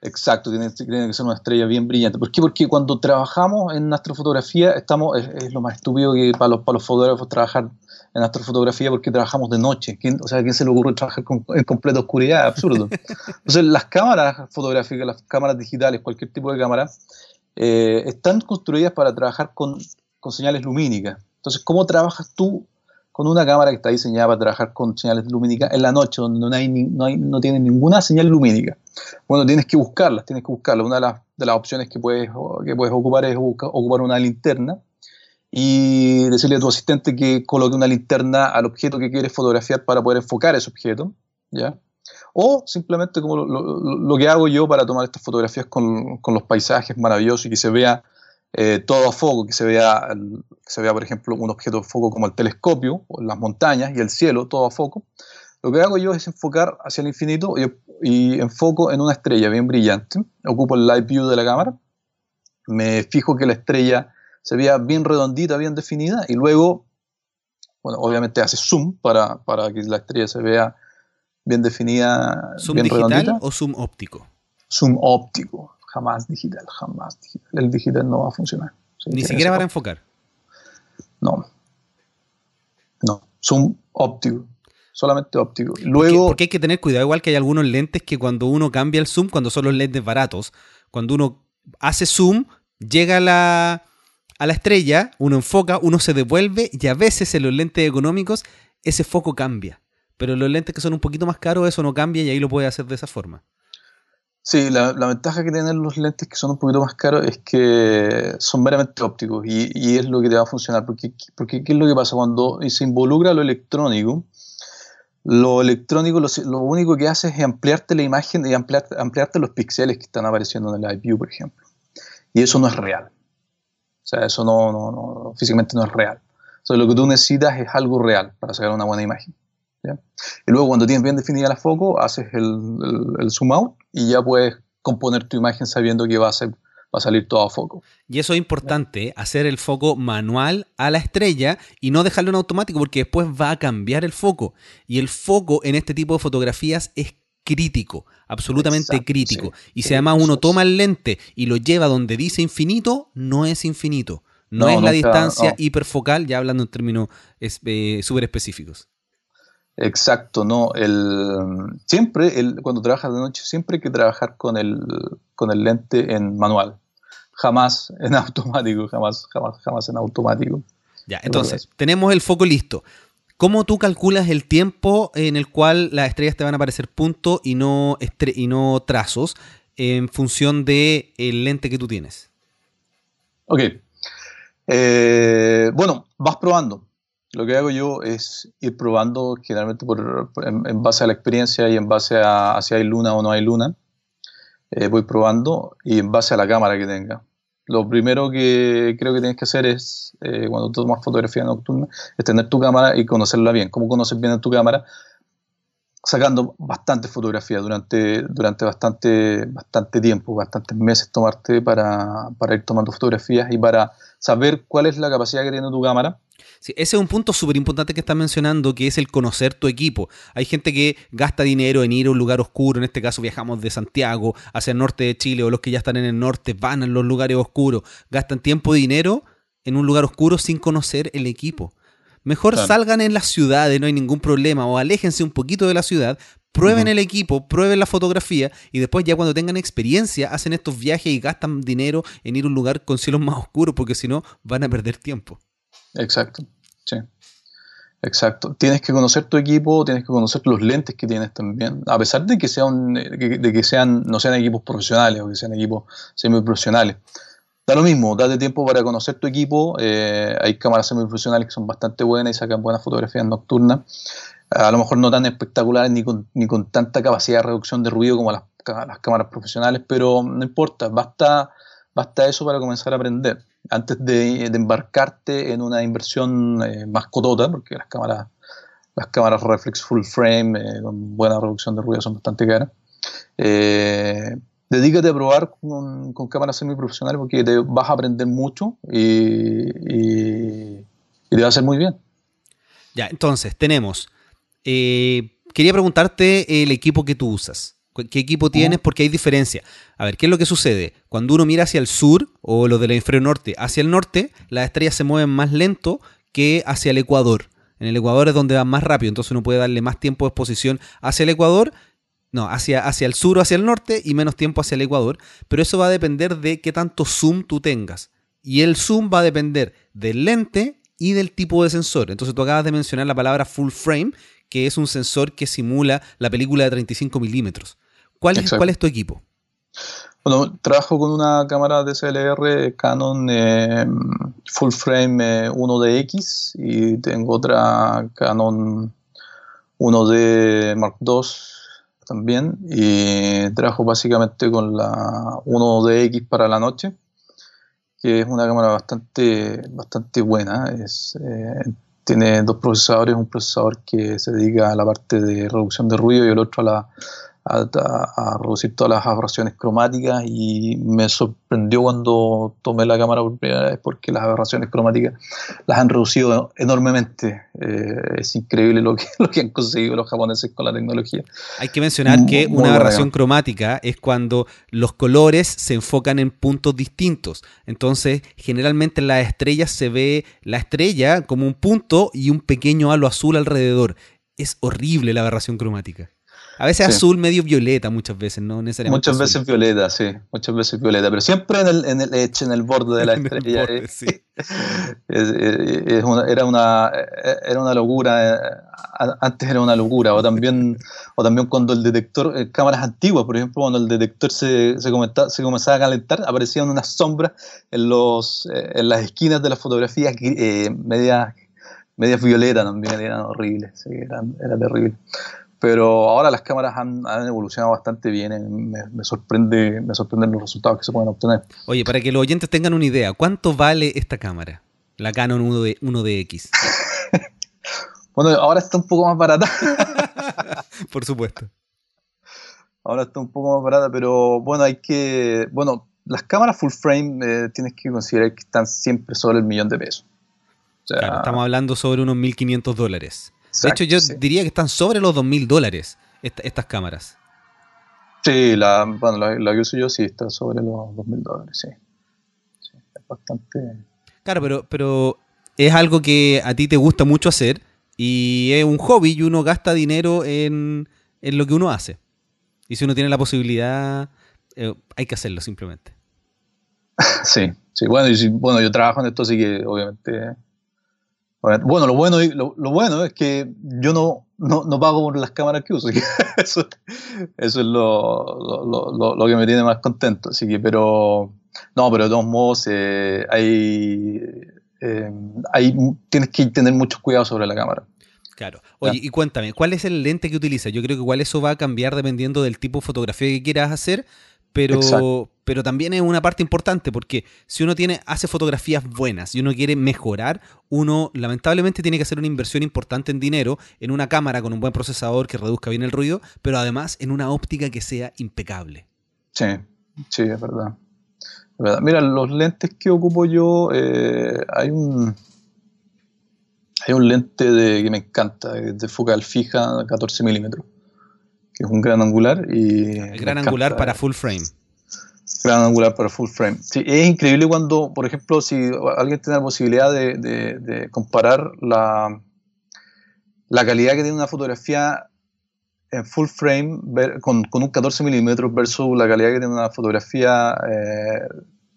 Exacto, tiene, que ser una estrella bien brillante. ¿Por qué? Porque cuando trabajamos en astrofotografía, estamos, es, lo más estúpido que para los, para los fotógrafos trabajar en astrofotografía porque trabajamos de noche. o sea, ¿a quién se le ocurre trabajar en completa oscuridad? Absurdo. Entonces, las cámaras fotográficas, las cámaras digitales, cualquier tipo de cámara, eh, están construidas para trabajar con, con señales lumínicas. Entonces, ¿cómo trabajas tú con una cámara que está diseñada para trabajar con señales lumínicas en la noche, donde no, hay, no, hay, no tiene ninguna señal lumínica? Bueno, tienes que buscarlas, tienes que buscarlas. Una de las, de las opciones que puedes, que puedes ocupar es ocupar una linterna y decirle a tu asistente que coloque una linterna al objeto que quieres fotografiar para poder enfocar ese objeto, ¿ya? O simplemente como lo, que hago yo para tomar estas fotografías con, con los paisajes maravillosos y que se vea eh, todo a foco, que se, vea, que se vea, por ejemplo, un objeto de foco como el telescopio, o las montañas y el cielo, todo a foco. Lo que hago yo es enfocar hacia el infinito y, y enfoco en una estrella bien brillante. Ocupo el live view de la cámara, me fijo que la estrella se vea bien redondita, bien definida, y luego, bueno, obviamente hace zoom para, para que la estrella se vea bien definida. ¿Zoom digital o zoom óptico? Zoom óptico jamás digital, jamás digital. El digital no va a funcionar. Ni siquiera para enfocar. No. No. Zoom óptico. Solamente óptico. Luego, porque, hay que tener cuidado, igual que hay algunos lentes que cuando uno cambia el zoom, cuando son los lentes baratos, cuando uno hace zoom, llega la, a la estrella, uno enfoca, uno se devuelve y a veces en los lentes económicos ese foco cambia. Pero en los lentes que son un poquito más caros eso no cambia y ahí lo puede hacer de esa forma. Sí, la, ventaja que tienen los lentes que son un poquito más caros es que son meramente ópticos y, es lo que te va a funcionar. Porque, porque ¿qué es lo que pasa? Cuando se involucra lo electrónico, lo electrónico lo, único que hace es ampliarte la imagen y ampliar, ampliarte los píxeles que están apareciendo en el view, por ejemplo. Y eso no es real. O sea, eso no, no, no físicamente no es real. O sea, lo que tú necesitas es algo real para sacar una buena imagen. Y luego cuando tienes bien definida la foco, haces el, zoom out y ya puedes componer tu imagen sabiendo que va a, ser, va a salir todo a foco. Y eso es importante, hacer el foco manual a la estrella y no dejarlo en automático porque después va a cambiar el foco. Y el foco en este tipo de fotografías es crítico, absolutamente crítico. y si además uno toma el lente y lo lleva donde dice infinito, no es infinito. No, es la distancia hiperfocal, ya hablando en términos eh, súper específicos. Exacto, no. El, siempre, el, cuando trabajas de noche, siempre hay que trabajar con el, con el lente en manual. Jamás en automático, jamás, jamás, jamás en automático. Ya, entonces, tenemos el foco listo. ¿Cómo tú calculas el tiempo en el cual las estrellas te van a aparecer puntos y no, y no trazos en función del el lente que tú tienes? Ok. Eh, bueno, vas probando lo que hago yo es ir probando generalmente por, en, base a la experiencia y en base a, si hay luna o no hay luna. Eh, voy probando y en base a la cámara que tenga. Lo primero que creo que tienes que hacer es, eh, cuando tomas fotografía nocturna, es tener tu cámara y conocerla bien. ¿Cómo conoces bien tu cámara? Sacando bastantes fotografías durante, durante bastante, bastante tiempo, bastantes meses tomarte para, para ir tomando fotografías y para saber cuál es la capacidad que tiene tu cámara ese es un punto súper importante que estás mencionando, que es el conocer tu equipo. Hay gente que gasta dinero en ir a un lugar oscuro, en este caso viajamos de Santiago hacia el norte de Chile, o los que ya están en el norte van a los lugares oscuros, gastan tiempo y dinero en un lugar oscuro sin conocer el equipo. Mejor salgan en las ciudades, no hay ningún problema, o aléjense un poquito de la ciudad, prueben el equipo, prueben la fotografía y después ya cuando tengan experiencia hacen estos viajes y gastan dinero en ir a un lugar con cielos más oscuros porque si no van a perder tiempo. Exacto, sí. Exacto. Tienes que conocer tu equipo, tienes que conocer los lentes que tienes también. A pesar de que sean, de que sean, no sean equipos profesionales o que sean equipos semiprofesionales. Da lo mismo, date tiempo para conocer tu equipo. Eh, hay cámaras semiprofesionales que son bastante buenas y sacan buenas fotografías nocturnas. A lo mejor no tan espectaculares ni con, ni con tanta capacidad de reducción de ruido como las, cámaras profesionales, pero no importa, basta, basta eso para comenzar a aprender. Antes de, embarcarte en una inversión eh, más cotota, porque las cámaras, las cámaras reflex full frame eh, con buena reducción de ruido son bastante caras. Dedícate a probar con, cámaras semiprofesionales porque te vas a aprender mucho y, te va a hacer muy bien. Ya, entonces, tenemos. Eh, quería preguntarte el equipo que tú usas. ¿Qué equipo tienes? Porque hay diferencia. A ver, ¿qué es lo que sucede? Cuando uno mira hacia el sur o lo del hemisferio norte hacia el norte, las estrellas se mueven más lento que hacia el ecuador. En el ecuador es donde van más rápido, entonces uno puede darle más tiempo de exposición hacia el ecuador no, hacia, hacia el sur o hacia el norte y menos tiempo hacia el Ecuador. Pero eso va a depender de qué tanto zoom tú tengas. Y el zoom va a depender del lente y del tipo de sensor. Entonces tú acabas de mencionar la palabra full frame, que es un sensor que simula la película de 35 milímetros. ¿Cuál es, ¿Cuál es tu equipo? Bueno, trabajo con una cámara DSLR Canon eh, Full Frame 1DX eh, y tengo otra Canon 1D Mark II también y trabajo básicamente con la 1DX para la noche, que es una cámara bastante, bastante buena. Es, eh, tiene dos procesadores, un procesador que se dedica a la parte de reducción de ruido y el otro a la a, reducir todas las aberraciones cromáticas y me sorprendió cuando tomé la cámara por primera vez porque las aberraciones cromáticas las han reducido enormemente. Eh, es increíble lo que, lo que han conseguido los japoneses con la tecnología. Hay que mencionar que una aberración cromática es cuando los colores se enfocan en puntos distintos. Entonces, generalmente en las estrellas se ve la estrella como un punto y un pequeño halo azul alrededor. Es horrible la aberración cromática. A veces azul medio violeta, muchas veces, no necesariamente. Muchas veces violeta, sí, muchas veces violeta, pero siempre en el, en el en el borde de la estrella. sí. era, una, era una locura, eh, antes era una locura, o también, o también cuando el detector, eh, cámaras antiguas, por ejemplo, cuando el detector se, se, se comenzaba a calentar, aparecían unas sombras en, los, eh, en las esquinas de las fotografías medias medias violetas también, eran horribles, sí, eran, era terrible pero ahora las cámaras han, evolucionado bastante bien, eh, me, sorprende, me sorprenden los resultados que se pueden obtener. Oye, para que los oyentes tengan una idea, ¿cuánto vale esta cámara? La Canon 1D, 1DX. bueno, ahora está un poco más barata. Por supuesto. Ahora está un poco más barata, pero bueno, hay que, bueno, las cámaras full frame eh, tienes que considerar que están siempre sobre el millón de pesos. claro, estamos hablando sobre unos 1.500 dólares de hecho, yo diría que están sobre los 2.000 dólares estas cámaras. Sí, la, bueno, la, que uso yo sí está sobre los 2.000 dólares, sí. Es bastante... Claro, pero, pero es algo que a ti te gusta mucho hacer y es un hobby y uno gasta dinero en, lo que uno hace. Y si uno tiene la posibilidad, eh, hay que hacerlo simplemente. Sí, sí. Bueno, y bueno, yo trabajo en esto, así que obviamente bueno, lo bueno, lo, lo bueno es que yo no, no, pago por las cámaras que uso. eso, eso es lo, lo, que me tiene más contento. Así que, pero, no, pero de todos modos, eh, hay, eh, hay, tienes que tener mucho cuidado sobre la cámara. Claro. Oye, y cuéntame, ¿cuál es el lente que utilizas? Yo creo que igual eso va a cambiar dependiendo del tipo de fotografía que quieras hacer, pero, pero también es una parte importante porque si uno tiene, hace fotografías buenas y uno quiere mejorar, uno lamentablemente tiene que hacer una inversión importante en dinero en una cámara con un buen procesador que reduzca bien el ruido, pero además en una óptica que sea impecable. Sí, sí, es verdad. Mira, los lentes que ocupo yo, eh, hay un hay un lente de, que me encanta, de focal fija 14 milímetros que es un gran angular. Y el gran angular para full frame. Gran angular para full frame. Sí, es increíble cuando, por ejemplo, si alguien tiene la posibilidad de, comparar la, la calidad que tiene una fotografía en full frame con, un 14 milímetros versus la calidad que tiene una fotografía eh,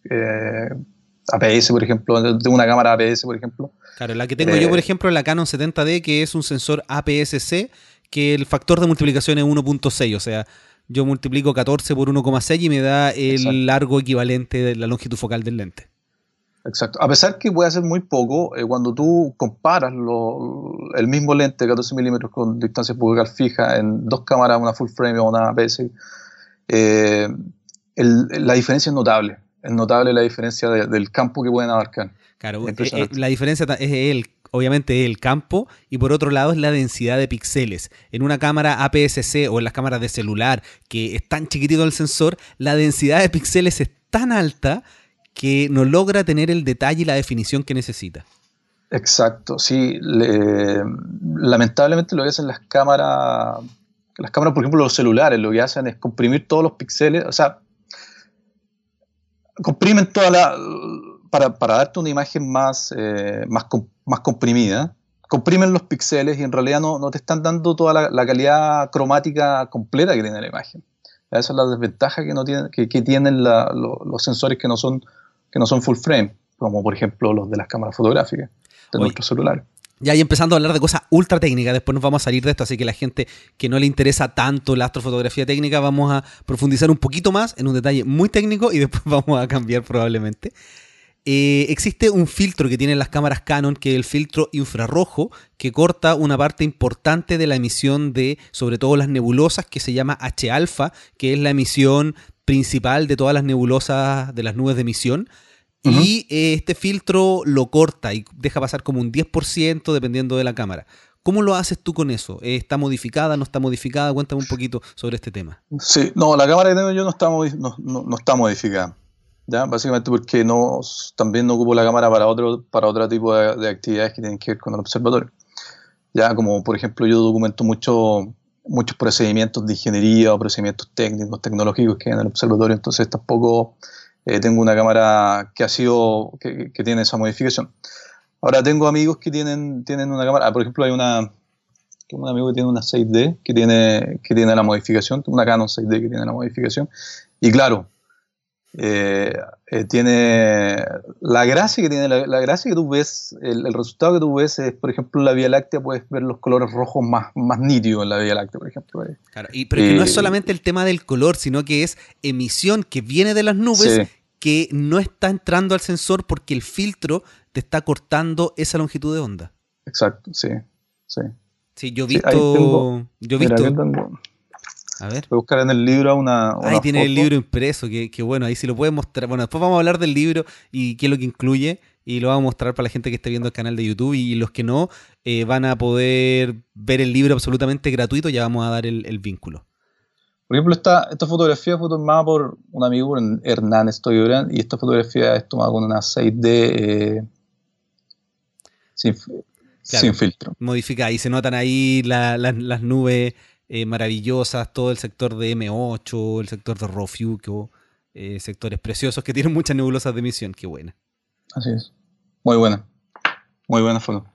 eh, APS, por ejemplo, de una cámara APS, por ejemplo. Claro, la que tengo yo, por eh, ejemplo, la Canon 70D, que es un sensor APS-C que el factor de multiplicación es 1.6, o sea, yo multiplico 14 por 1,6 y me da el largo equivalente de la longitud focal del lente. Exacto. A pesar que puede ser muy poco, eh, cuando tú comparas el mismo lente 14 milímetros con distancia focal fija en dos cámaras, una full frame o una APS, eh, la diferencia es notable. Es notable la diferencia del campo que pueden abarcar. Claro, eh, la diferencia es el, obviamente el campo y por otro lado es la densidad de píxeles. En una cámara APS-C o en las cámaras de celular que es tan chiquitito el sensor, la densidad de píxeles es tan alta que no logra tener el detalle y la definición que necesita. Exacto, sí. lamentablemente lo que hacen las cámaras, las cámaras, por ejemplo, los celulares, lo que hacen es comprimir todos los píxeles, o sea, comprimen toda la... Para, darte una imagen más, eh, más, más comprimida, comprimen los píxeles y en realidad no, te están dando toda la, calidad cromática completa que tiene la imagen. Esa es la desventaja que, no tienen, que, tienen los sensores que no son que no son full frame, como por ejemplo los de las cámaras fotográficas de nuestros celulares. Ya, y empezando a hablar de cosas ultra técnicas, después nos vamos a salir de esto, así que la gente que no le interesa tanto la astrofotografía técnica, vamos a profundizar un poquito más en un detalle muy técnico y después vamos a cambiar probablemente. Eh, existe un filtro que tienen las cámaras Canon, que es el filtro infrarrojo, que corta una parte importante de la emisión de, sobre todo las nebulosas, que se llama H-alfa, que es la emisión principal de todas las nebulosas de las nubes de emisión. Y eh, este filtro lo corta y deja pasar como un 10% dependiendo de la cámara. ¿Cómo lo haces tú con eso? ¿Está modificada? ¿No está modificada? Cuéntame un poquito sobre este tema. Sí, no, la cámara que tengo yo no está, no, está modificada. ¿Ya? Básicamente porque no, también no ocupo la cámara para otro, para otro tipo de, actividades que tienen que ver con el observatorio. Ya, como por ejemplo yo documento mucho muchos procedimientos de ingeniería o procedimientos técnicos, tecnológicos que hay en el observatorio, entonces tampoco eh, tengo una cámara que ha sido, que, tiene esa modificación. Ahora tengo amigos que tienen, tienen una cámara, por ejemplo hay una, un amigo que tiene una 6D que tiene, que tiene la modificación, una Canon 6D que tiene la modificación, y claro, eh, eh, tiene la gracia que tiene la, gracia que tú ves el, resultado que tú ves es por ejemplo la Vía Láctea puedes ver los colores rojos más, más nítidos en la Vía Láctea por ejemplo claro, y, pero que no es eh, solamente el tema del color sino que es emisión que viene de las nubes que no está entrando al sensor porque el filtro te está cortando esa longitud de onda. Exacto sí sí. Sí yo he visto yo he visto a ver. Voy a buscar en el libro una. ahí tiene el libro impreso, que, bueno, ahí sí lo puede mostrar. Bueno, después vamos a hablar del libro y qué es lo que incluye. Y lo vamos a mostrar para la gente que esté viendo el canal de YouTube. Y los que no, eh, van a poder ver el libro absolutamente gratuito. Ya vamos a dar el, vínculo. Por ejemplo, esta, esta fotografía fue tomada por un amigo, Hernán Estoyobran, y esta fotografía es tomada con una 6D eh, sin, filtro. Modificada. Y se notan ahí las nubes eh, maravillosas, todo el sector de M8, el sector de Rofuco, eh, sectores preciosos que tienen muchas nebulosas de emisión. Qué buena. Así es. Muy buena. Muy buena foto.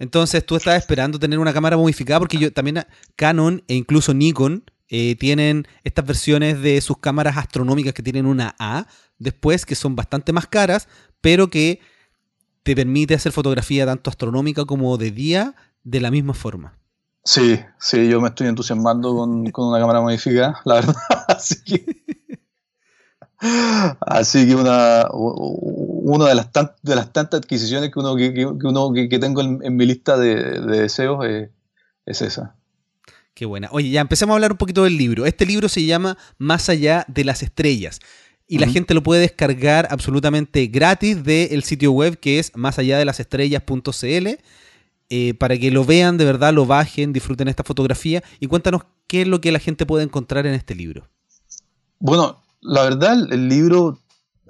Entonces tú estás esperando tener una cámara modificada porque yo también Canon e incluso Nikon eh, tienen estas versiones de sus cámaras astronómicas que tienen una A después que son bastante más caras, pero que te permite hacer fotografía tanto astronómica como de día de la misma forma. Sí, sí, yo me estoy entusiasmando con, una cámara modificada, la verdad. Así que, así que una, una de, las de las tantas adquisiciones que uno que, uno, que, tengo en, mi lista de, deseos es, esa. Qué buena. Oye, ya empecemos a hablar un poquito del libro. Este libro se llama Más allá de las estrellas. Y la gente lo puede descargar absolutamente gratis del sitio web que es más allá de las estrellas.cl eh, para que lo vean de verdad, lo bajen, disfruten esta fotografía y cuéntanos qué es lo que la gente puede encontrar en este libro. Bueno, la verdad el libro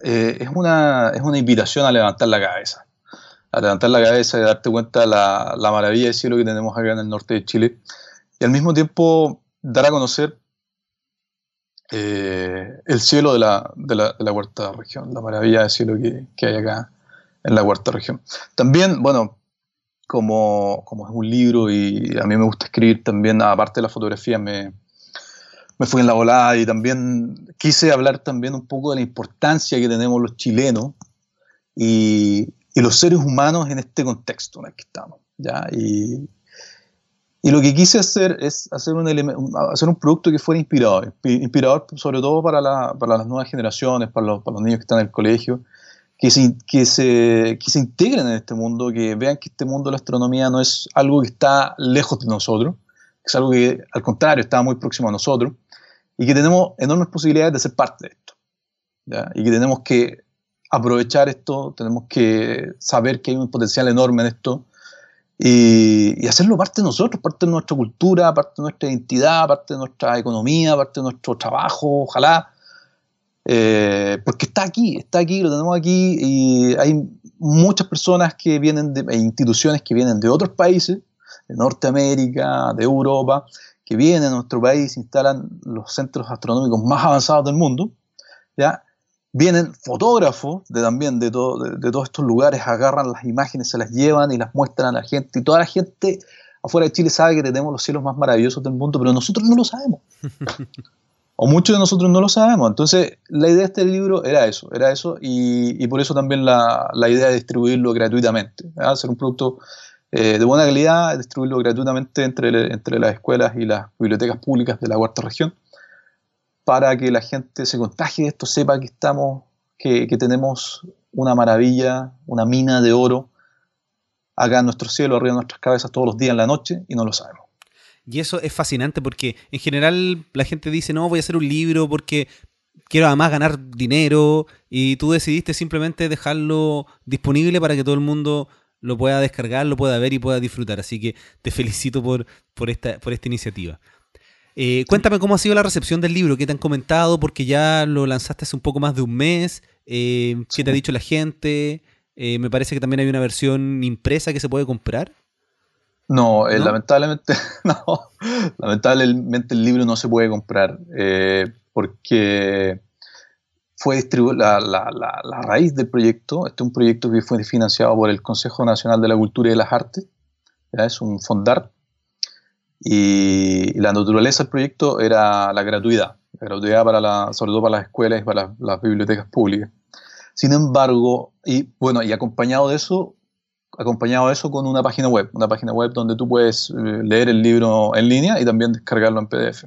eh, es, una, es una invitación a levantar la cabeza, a levantar la cabeza y darte cuenta de la, maravilla del cielo que tenemos acá en el norte de Chile y al mismo tiempo dar a conocer eh, el cielo de la, de, la, de la, cuarta región, la maravilla del cielo que, que hay acá en la cuarta región. También, bueno, como, como, es un libro y a mí me gusta escribir también, aparte de la fotografía, me, me fui en la volada y también quise hablar también un poco de la importancia que tenemos los chilenos y, y los seres humanos en este contexto en el que estamos. ¿ya? Y, Y lo que quise hacer es hacer un, hacer un producto que fuera inspirador, inspirador sobre todo para, para las nuevas generaciones, para los, para los, niños que están en el colegio, que se, que, se, que se integren en este mundo, que vean que este mundo de la astronomía no es algo que está lejos de nosotros, que es algo que al contrario está muy próximo a nosotros, y que tenemos enormes posibilidades de ser parte de esto. Y que tenemos que aprovechar esto, tenemos que saber que hay un potencial enorme en esto y, hacerlo parte de nosotros, parte de nuestra cultura, parte de nuestra identidad, parte de nuestra economía, parte de nuestro trabajo, ojalá. Eh, porque está aquí, está aquí, lo tenemos aquí y hay muchas personas que vienen de, instituciones que vienen de otros países, de Norteamérica, de Europa, que vienen a nuestro país, instalan los centros astronómicos más avanzados del mundo, ¿ya? vienen fotógrafos de también de, todo, de, todos estos lugares, agarran las imágenes, se las llevan y las muestran a la gente. Y toda la gente afuera de Chile sabe que tenemos los cielos más maravillosos del mundo, pero nosotros no lo sabemos. o muchos de nosotros no lo sabemos. Entonces, la idea de este libro era eso, era eso, y, por eso también la, idea de distribuirlo gratuitamente, hacer un producto eh, de buena calidad, distribuirlo gratuitamente entre, entre las escuelas y las bibliotecas públicas de la cuarta región para que la gente se contagie de esto, sepa que estamos, que, tenemos una maravilla, una mina de oro acá en nuestro cielo, arriba de nuestras cabezas todos los días en la noche y no lo sabemos. Y eso es fascinante porque en general la gente dice, no, voy a hacer un libro porque quiero además ganar dinero y tú decidiste simplemente dejarlo disponible para que todo el mundo lo pueda descargar, lo pueda ver y pueda disfrutar. Así que te felicito por, por, esta, por esta iniciativa. Eh, cuéntame cómo ha sido la recepción del libro, qué te han comentado, porque ya lo lanzaste hace un poco más de un mes, eh, qué te ha dicho la gente, eh, me parece que también hay una versión impresa que se puede comprar. No, lamentablemente no, lamentablemente el libro no se puede comprar porque fue distribuido la, la, raíz del proyecto, este es un proyecto que fue financiado por el Consejo Nacional de la Cultura y de las Artes, es un fondar. Y, la naturaleza del proyecto era la gratuidad, la gratuidad para la, sobre todo para las escuelas y para las, bibliotecas públicas. Sin embargo, y bueno, y acompañado de eso, acompañado de eso con una página web, una página web donde tú puedes eh, leer el libro en línea y también descargarlo en PDF.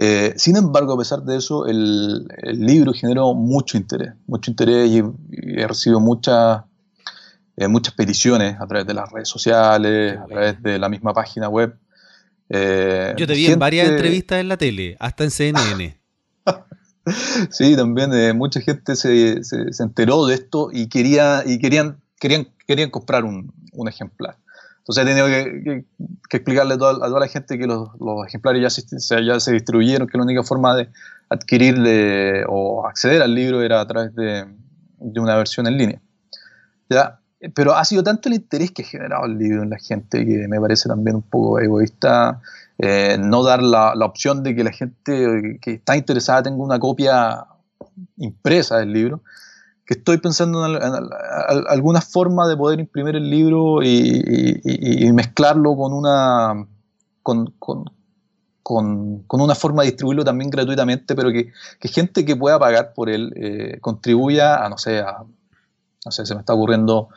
Eh, sin embargo, a pesar de eso, el, libro generó mucho interés, mucho interés y, he recibido muchas, eh, muchas peticiones a través de las redes sociales, a través de la misma página web. Eh, Yo te vi en varias entrevistas en la tele, hasta en CNN. sí, también mucha gente se, se, enteró de esto y, quería, y querían, querían, querían comprar un, un ejemplar. Entonces he tenido que, que, explicarle a toda, a toda, la gente que los, los ejemplares ya se, ya se distribuyeron, que la única forma de adquirirle o acceder al libro era a través de, de una versión en línea. ¿Ya? pero ha sido tanto el interés que ha generado el libro en la gente que me parece también un poco egoísta eh, no dar la, la, opción de que la gente que está interesada tenga una copia impresa del libro, que estoy pensando en, alguna forma de poder imprimir el libro y, mezclarlo con una, con, con, con, una forma de distribuirlo también gratuitamente, pero que, gente que pueda pagar por él eh, contribuya a, no sé, a no sé, se me está ocurriendo,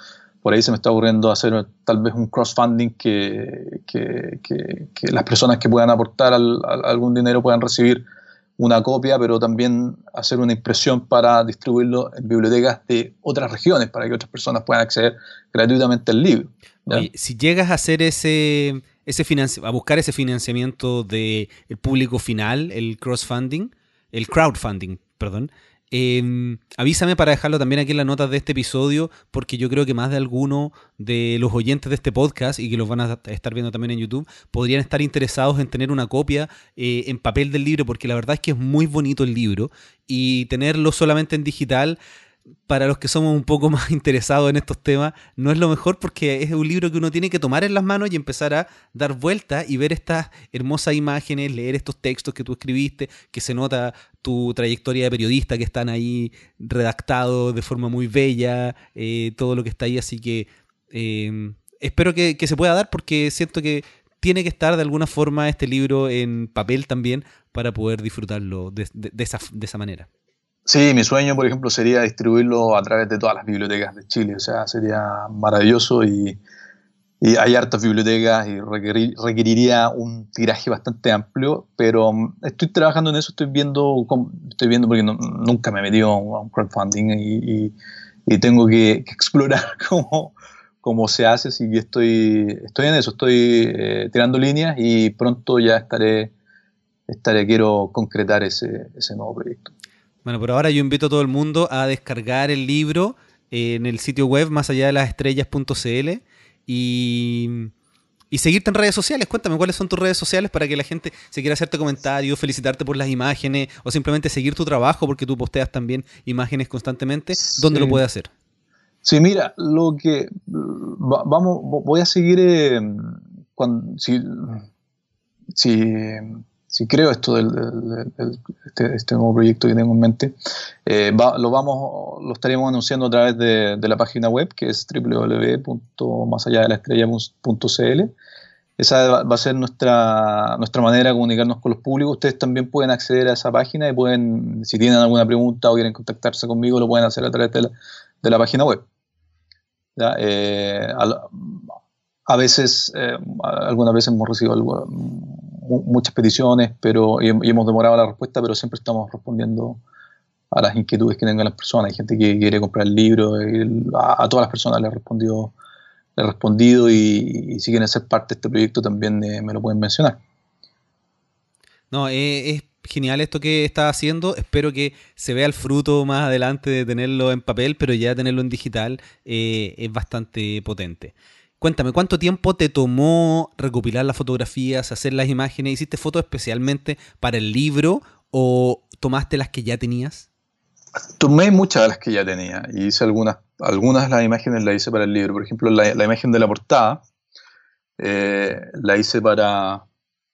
por ahí se me está ocurriendo hacer tal vez un crowdfunding que, que, que, las personas que puedan aportar algún dinero puedan recibir una copia, pero también hacer una impresión para distribuirlo en bibliotecas de otras regiones, para que otras personas puedan acceder gratuitamente al libro. si llegas a hacer ese, ese a buscar ese financiamiento del público final, el crowdfunding, el crowdfunding, perdón, Em, avísame para dejarlo también aquí en las notas de este episodio, porque yo creo que más de alguno de los oyentes de este podcast y que los van a estar viendo también en YouTube podrían estar interesados en tener una copia eh, en papel del libro, porque la verdad es que es muy bonito el libro y tenerlo solamente en digital para los que somos un poco más interesados en estos temas, no es lo mejor porque es un libro que uno tiene que tomar en las manos y empezar a dar vueltas y ver estas hermosas imágenes, leer estos textos que tú escribiste, que se nota tu trayectoria de periodista, que están ahí redactados de forma muy bella, eh, todo lo que está ahí, así que em, espero que, se pueda dar porque siento que tiene que estar de alguna forma este libro en papel también para poder disfrutarlo de esa manera. Sí, mi sueño, por ejemplo, sería distribuirlo a través de todas las bibliotecas de Chile. O sea, sería maravilloso y, y hay hartas bibliotecas y requeriría un tiraje bastante amplio, pero mm, estoy trabajando en eso, estoy viendo, estoy viendo porque nunca me he metido a un crowdfunding y, tengo que, explorar cómo, cómo, se hace, así que estoy, estoy en eso, estoy eh, tirando líneas y pronto ya estaré, estaré quiero concretar ese, ese nuevo proyecto. Bueno, por ahora yo invito a todo el mundo a descargar el libro en el sitio web más allá de las estrellas.cl y, seguirte en redes sociales. Cuéntame cuáles son tus redes sociales para que la gente se quiera hacerte comentarios, felicitarte por las imágenes o simplemente seguir tu trabajo porque tú posteas también imágenes constantemente. ¿Dónde lo puede hacer? Sí, mira, lo que vamos, voy a seguir eh, cuando, si, si si creo esto del, este, este, nuevo proyecto que tengo en mente, eh, lo vamos, lo estaremos anunciando a través de, la página web que es www.masalladelasтрella.cl. Esa va a ser nuestra, nuestra manera de comunicarnos con los públicos. Ustedes también pueden acceder a esa página y pueden, si tienen alguna pregunta o quieren contactarse conmigo, lo pueden hacer a través de la, página web. Eh, a, veces, eh, algunas veces hemos recibido algo, muchas peticiones pero, y, hemos demorado la respuesta, pero siempre estamos respondiendo a las inquietudes que tengan las personas. Hay gente que quiere comprar el libro, a, todas las personas le he respondido, le he respondido y, si quieren ser parte de este proyecto también eh, me lo pueden mencionar. No, eh, es genial esto que está haciendo. Espero que se vea el fruto más adelante de tenerlo en papel, pero ya tenerlo en digital eh, es bastante potente. Cuéntame, ¿cuánto tiempo te tomó recopilar las fotografías, hacer las imágenes? ¿Hiciste fotos especialmente para el libro o tomaste las que ya tenías? Tomé muchas de las que ya tenía y hice algunas, algunas de las imágenes las hice para el libro. Por ejemplo, la, imagen de la portada eh, la hice para,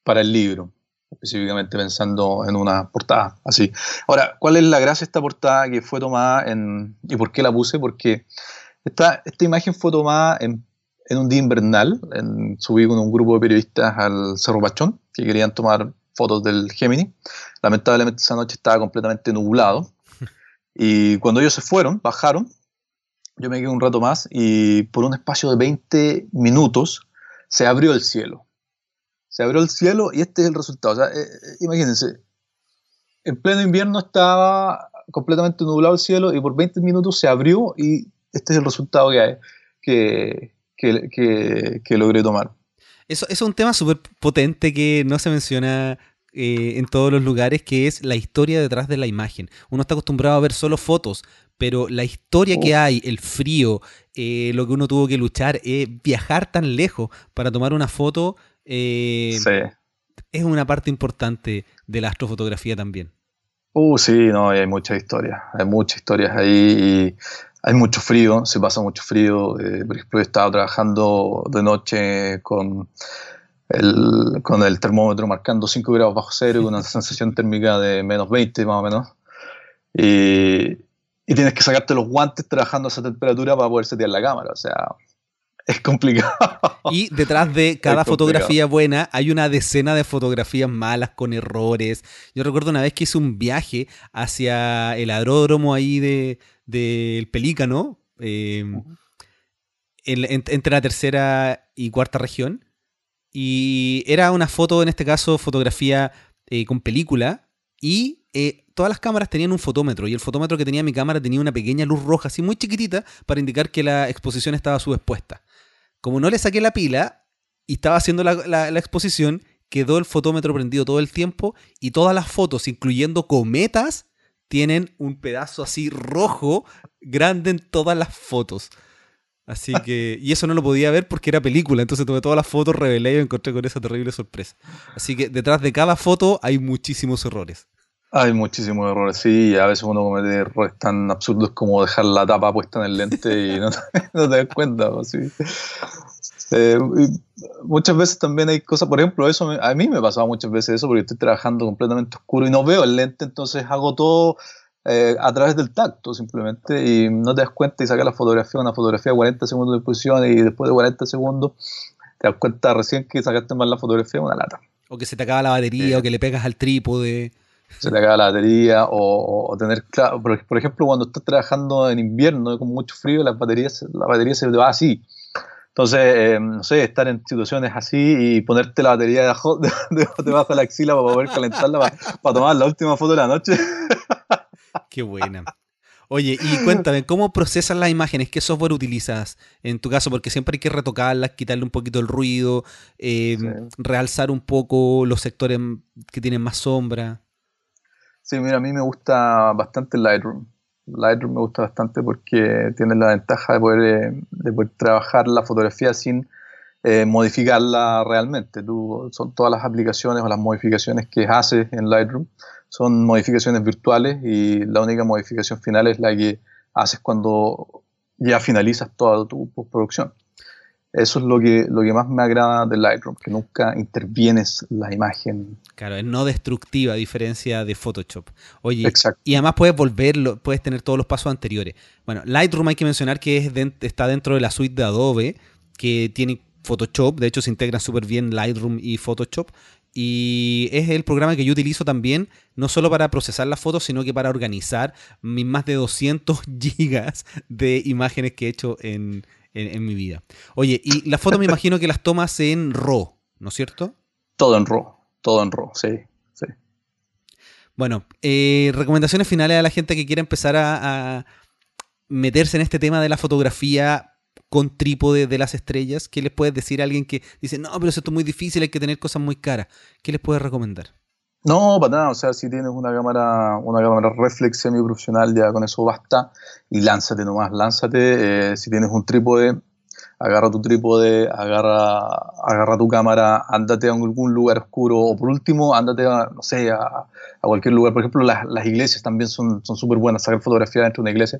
para el libro, específicamente pensando en una portada así. Ahora, ¿cuál es la gracia de esta portada que fue tomada en... y por qué la puse? Porque esta, esta imagen fue tomada en en un día invernal, en, subí con un grupo de periodistas al Cerro Pachón, que querían tomar fotos del Gemini. Lamentablemente esa noche estaba completamente nublado. Y cuando ellos se fueron, bajaron, yo me quedé un rato más y por un espacio de 20 minutos se abrió el cielo. Se abrió el cielo y este es el resultado. O sea, eh, eh, imagínense, en pleno invierno estaba completamente nublado el cielo y por 20 minutos se abrió y este es el resultado que, hay, que, que, logré tomar. Eso, es un tema súper potente que no se menciona eh, en todos los lugares, que es la historia detrás de la imagen. Uno está acostumbrado a ver solo fotos, pero la historia que oh. hay, el frío, eh, lo que uno tuvo que luchar, eh, viajar tan lejos para tomar una foto, es una parte importante de la astrofotografía también. Uh, sí, no, hay muchas historias, hay muchas historias ahí y hay mucho frío, se pasa mucho frío. Eh, por ejemplo, he estado trabajando de noche con el, con el termómetro marcando 5 grados bajo cero, con una sensación térmica de menos 20 más o menos. Y, y, tienes que sacarte los guantes trabajando a esa temperatura para poder setear la cámara. O sea, es complicado. Y detrás de cada fotografía buena hay una decena de fotografías malas con errores. Yo recuerdo una vez que hice un viaje hacia el aeródromo ahí de, del Pelícano, em, entre la tercera y cuarta región. Y era una foto, en este caso, fotografía eh, con película. Y eh, todas las cámaras tenían un fotómetro. Y el fotómetro que tenía mi cámara tenía una pequeña luz roja, así muy chiquitita, para indicar que la exposición estaba subexpuesta. Como no le saqué la pila y estaba haciendo la, la exposición, quedó el fotómetro prendido todo el tiempo y todas las fotos, incluyendo cometas, tienen un pedazo así rojo grande en todas las fotos. Así que, y eso no lo podía ver porque era película, entonces tomé todas las fotos, revelé y me encontré con esa terrible sorpresa. Así que detrás de cada foto hay muchísimos errores. Hay muchísimos errores, sí, a veces uno comete errores tan absurdos como dejar la tapa puesta en el lente y no te, das cuenta. ¿sí? Eh, muchas veces también hay cosas, por ejemplo, eso a mí me pasaba muchas veces eso porque estoy trabajando completamente oscuro y no veo el lente, entonces hago todo eh, a través del tacto simplemente y no te das cuenta y sacas la fotografía, una fotografía de 40 segundos de exposición y después de 40 segundos te das cuenta recién que sacaste mal la fotografía una lata. O que se te acaba la batería o que le pegas al trípode. Se te acaba la batería o, tener claro, por, ejemplo, cuando estás trabajando en invierno con mucho frío, las baterías, la batería se te va así Entonces, eh, no sé, estar en situaciones así y ponerte la batería debajo, debajo de la axila para poder calentarla, para, para tomar la última foto de la noche. Qué buena. Oye, y cuéntame, ¿cómo procesas las imágenes? ¿Qué software utilizas en tu caso? Porque siempre hay que retocarlas, quitarle un poquito el ruido, eh, realzar un poco los sectores que tienen más sombra. Sí, mira, a mí me gusta bastante Lightroom. Lightroom me gusta bastante porque tiene la ventaja de poder, eh, de poder trabajar la fotografía sin eh, modificarla realmente. Tú, son todas las aplicaciones o las modificaciones que haces en Lightroom son modificaciones virtuales y la única modificación final es la que haces cuando ya finalizas toda tu postproducción. Eso es lo que, lo que más me agrada de Lightroom, que nunca intervienes la imagen. Claro, es no destructiva a diferencia de Photoshop. Oye, y además puedes volverlo, puedes tener todos los pasos anteriores. Bueno, Lightroom hay que mencionar que es está dentro de la suite de Adobe, que tiene Photoshop, de hecho se integran súper bien Lightroom y Photoshop, y es el programa que yo utilizo también, no solo para procesar las fotos, sino que para organizar mis más de 200 gigas de imágenes que he hecho en, mi vida. Oye, y las fotos me imagino que las tomas en RAW, ¿no es cierto? Todo en RAW, todo en RAW, sí. sí. Bueno, eh, recomendaciones finales a la gente que quiera empezar a meterse en este tema de la fotografía con trípode de las estrellas? ¿Qué les puedes decir a alguien que dice, no, pero esto es muy difícil, hay que tener cosas muy caras? ¿Qué les puedes recomendar? No, para nada, o sea, si tienes una cámara, una cámara reflex semi-profesional, ya con eso basta y lánzate nomás, lánzate. Eh, si tienes un trípode, agarra tu trípode, agarra, agarra tu cámara, ándate a algún lugar oscuro o por último, ándate a, no sé, a, cualquier lugar. Por ejemplo, las, iglesias también son súper buenas. Sacar fotografías dentro de una iglesia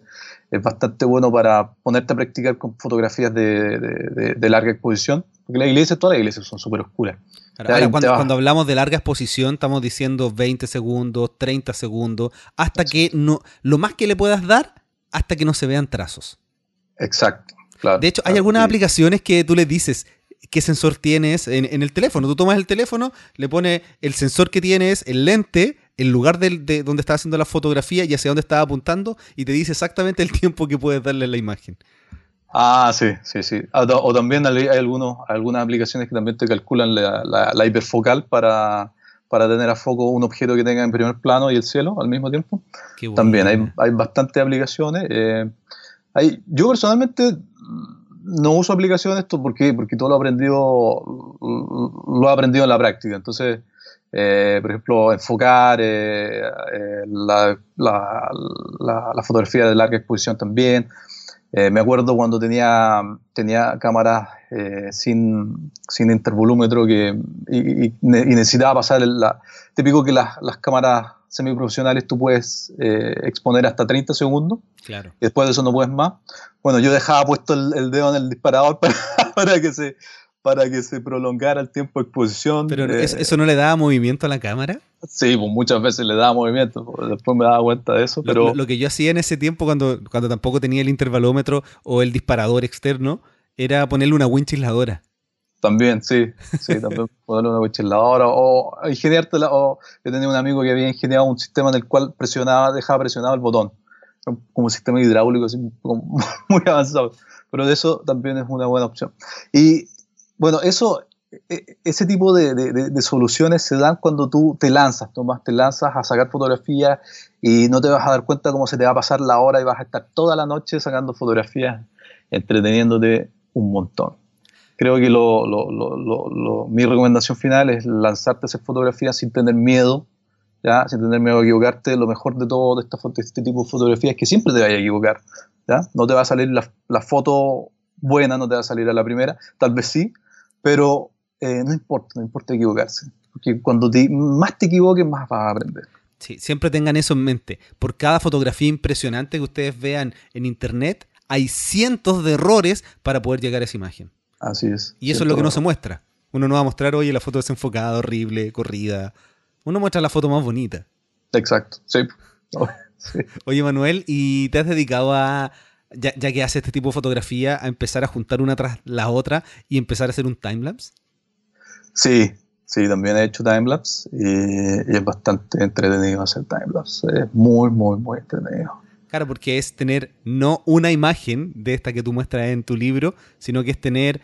es bastante bueno para ponerte a practicar con fotografías de, larga exposición, porque las iglesias, todas las iglesias son súper oscuras. ahora, cuando, cuando, hablamos de larga exposición, estamos diciendo 20 segundos, 30 segundos, hasta que no, lo más que le puedas dar, hasta que no se vean trazos. Exacto de hecho, hay algunas aplicaciones que tú le dices qué sensor tienes en, el teléfono. Tú tomas el teléfono, le pones el sensor que tienes, el lente, el lugar de donde estás haciendo la fotografía y hacia dónde estás apuntando y te dice exactamente el tiempo que puedes darle a la imagen. Ah, sí, sí, sí. Ah, o, también hay algunos, algunas aplicaciones que también te calculan la, hiperfocal para, para, tener a foco un objeto que tenga en primer plano y el cielo al mismo tiempo. También hay, hay bastantes aplicaciones. Eh, hay, yo personalmente no uso aplicaciones esto porque, porque todo lo he aprendido, lo he aprendido en la práctica. Entonces, eh, por ejemplo, enfocar eh, eh, la, fotografía de larga exposición también. Me acuerdo cuando tenía, tenía cámaras sin, sin intervolúmetro que, y, necesitaba pasar la... Típico que las, las cámaras semiprofesionales tú puedes exponer hasta 30 segundos. Claro. Y después de eso no puedes más. Bueno, yo dejaba puesto el, dedo en el disparador para, que se, para que se prolongara el tiempo de exposición. ¿Pero eh, eso no le daba movimiento a la cámara? Sí, pues muchas veces le daba movimiento. Pues, después me daba cuenta de eso. Pero... Lo, que yo hacía en ese tiempo, cuando, cuando tampoco tenía el intervalómetro o el disparador externo, era ponerle una winch También, sí, sí, también ponerle una winch o ingeniártela, o yo tenía un amigo que había ingeniado un sistema en el cual presionaba, dejaba presionado el botón como sistema hidráulico así, muy avanzado. Pero de eso también es una buena opción. Y bueno, eso, e, ese tipo de, de, soluciones se dan cuando tú te lanzas, Tomás, te lanzas a sacar fotografías y no te vas a dar cuenta cómo se te va a pasar la hora y vas a estar toda la noche sacando fotografías, entreteniéndote un montón. Creo que lo, lo, lo, mi recomendación final es lanzarte a hacer fotografías sin tener miedo, ¿ya? sin tener miedo a equivocarte, lo mejor de todo de, esta, este tipo de fotografía es que siempre te vaya a equivocar. ¿ya? No te va a salir la, foto buena, no te va a salir a la primera, tal vez sí, pero eh, no importa, no importa equivocarse. Porque cuando más te equivoques, más vas a aprender. Sí, siempre tengan eso en mente. Por cada fotografía impresionante que ustedes vean en internet, hay cientos de errores para poder llegar a esa imagen. Así es. Y eso es lo que no se muestra. Uno no va a mostrar, oye, la foto desenfocada, horrible, corrida, uno muestra la foto más bonita. Exacto, oh, sí. Oye, Manuel, ¿y te has dedicado a, ya, que haces este tipo de fotografía, a empezar a juntar una tras la otra y empezar a hacer un timelapse? Sí, sí, también he hecho timelapse y, y es bastante entretenido hacer timelapse. Es muy, muy, muy entretenido. Claro, porque es tener no una imagen de esta que tú muestras en tu libro, sino que es tener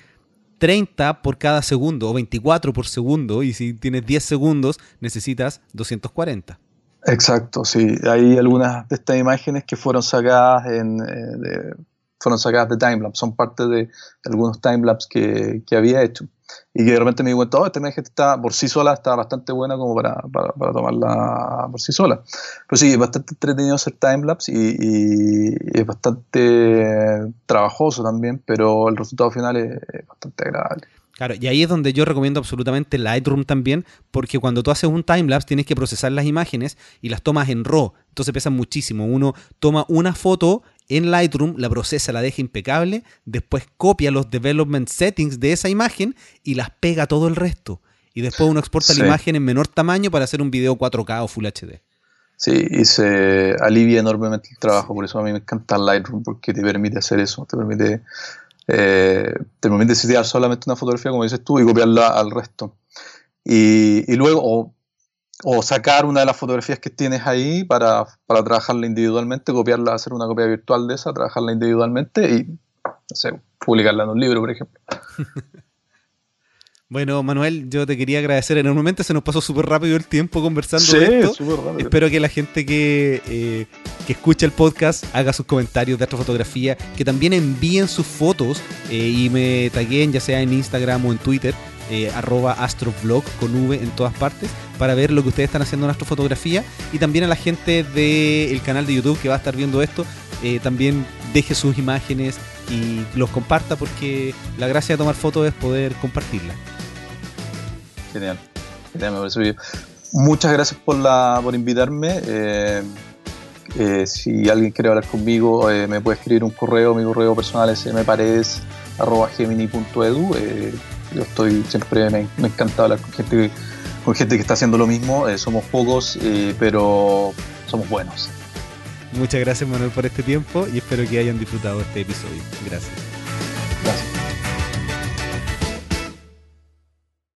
30 por cada segundo o 24 por segundo y si tienes 10 segundos necesitas 240. Exacto, sí. Hay algunas de estas imágenes que fueron sacadas en, eh, de, fueron sacadas de timelapse, son parte de, algunos timelapse que, que había hecho. Y que de repente me di cuenta, oh, esta imagen está por sí sola, está bastante buena como para, para, tomarla por sí sola. Pero sí, es bastante entretenido hacer timelapse y, y es bastante trabajoso también, pero el resultado final es, es bastante agradable. Claro, y ahí es donde yo recomiendo absolutamente Lightroom también, porque cuando tú haces un timelapse tienes que procesar las imágenes y las tomas en RAW, entonces pesan muchísimo. Uno toma una foto en Lightroom, la procesa, la deja impecable, después copia los development settings de esa imagen y las pega todo el resto. Y después uno exporta Sí. la imagen en menor tamaño para hacer un video 4K o Full HD. Sí, y se alivia enormemente el trabajo, por eso a mí me encanta Lightroom, porque te permite hacer eso, te permite, eh, te permite solamente una fotografía, como dices tú, y copiarla al resto. Y, y luego, o, o sacar una de las fotografías que tienes ahí para, para trabajarla individualmente, copiarla, hacer una copia virtual de esa, trabajarla individualmente y, no sé, publicarla en un libro, por ejemplo. Bueno, Manuel, yo te quería agradecer enormemente, se nos pasó súper rápido el tiempo conversando Sí, de esto. súper rápido. Espero que la gente que, eh, que escucha el podcast haga sus comentarios de astrofotografía, que también envíen sus fotos eh, y me taguen ya sea en Instagram o en Twitter, eh, arroba astrovlog con V en todas partes, para ver lo que ustedes están haciendo en astrofotografía. Y también a la gente del canal de YouTube que va a estar viendo esto, eh, también deje sus imágenes y los comparta porque la gracia de tomar fotos es poder compartirlas. Genial. Genial, me parece bien. Muchas gracias por, la, por invitarme. Eh, eh, si alguien quiere hablar conmigo, eh, me puede escribir un correo. Mi correo personal es mparedes.gemini.edu. Yo estoy siempre, me, me encanta hablar con gente, con gente que está haciendo lo mismo. Somos pocos, pero somos buenos. Muchas gracias Manuel por este tiempo y espero que hayan disfrutado este episodio. Gracias.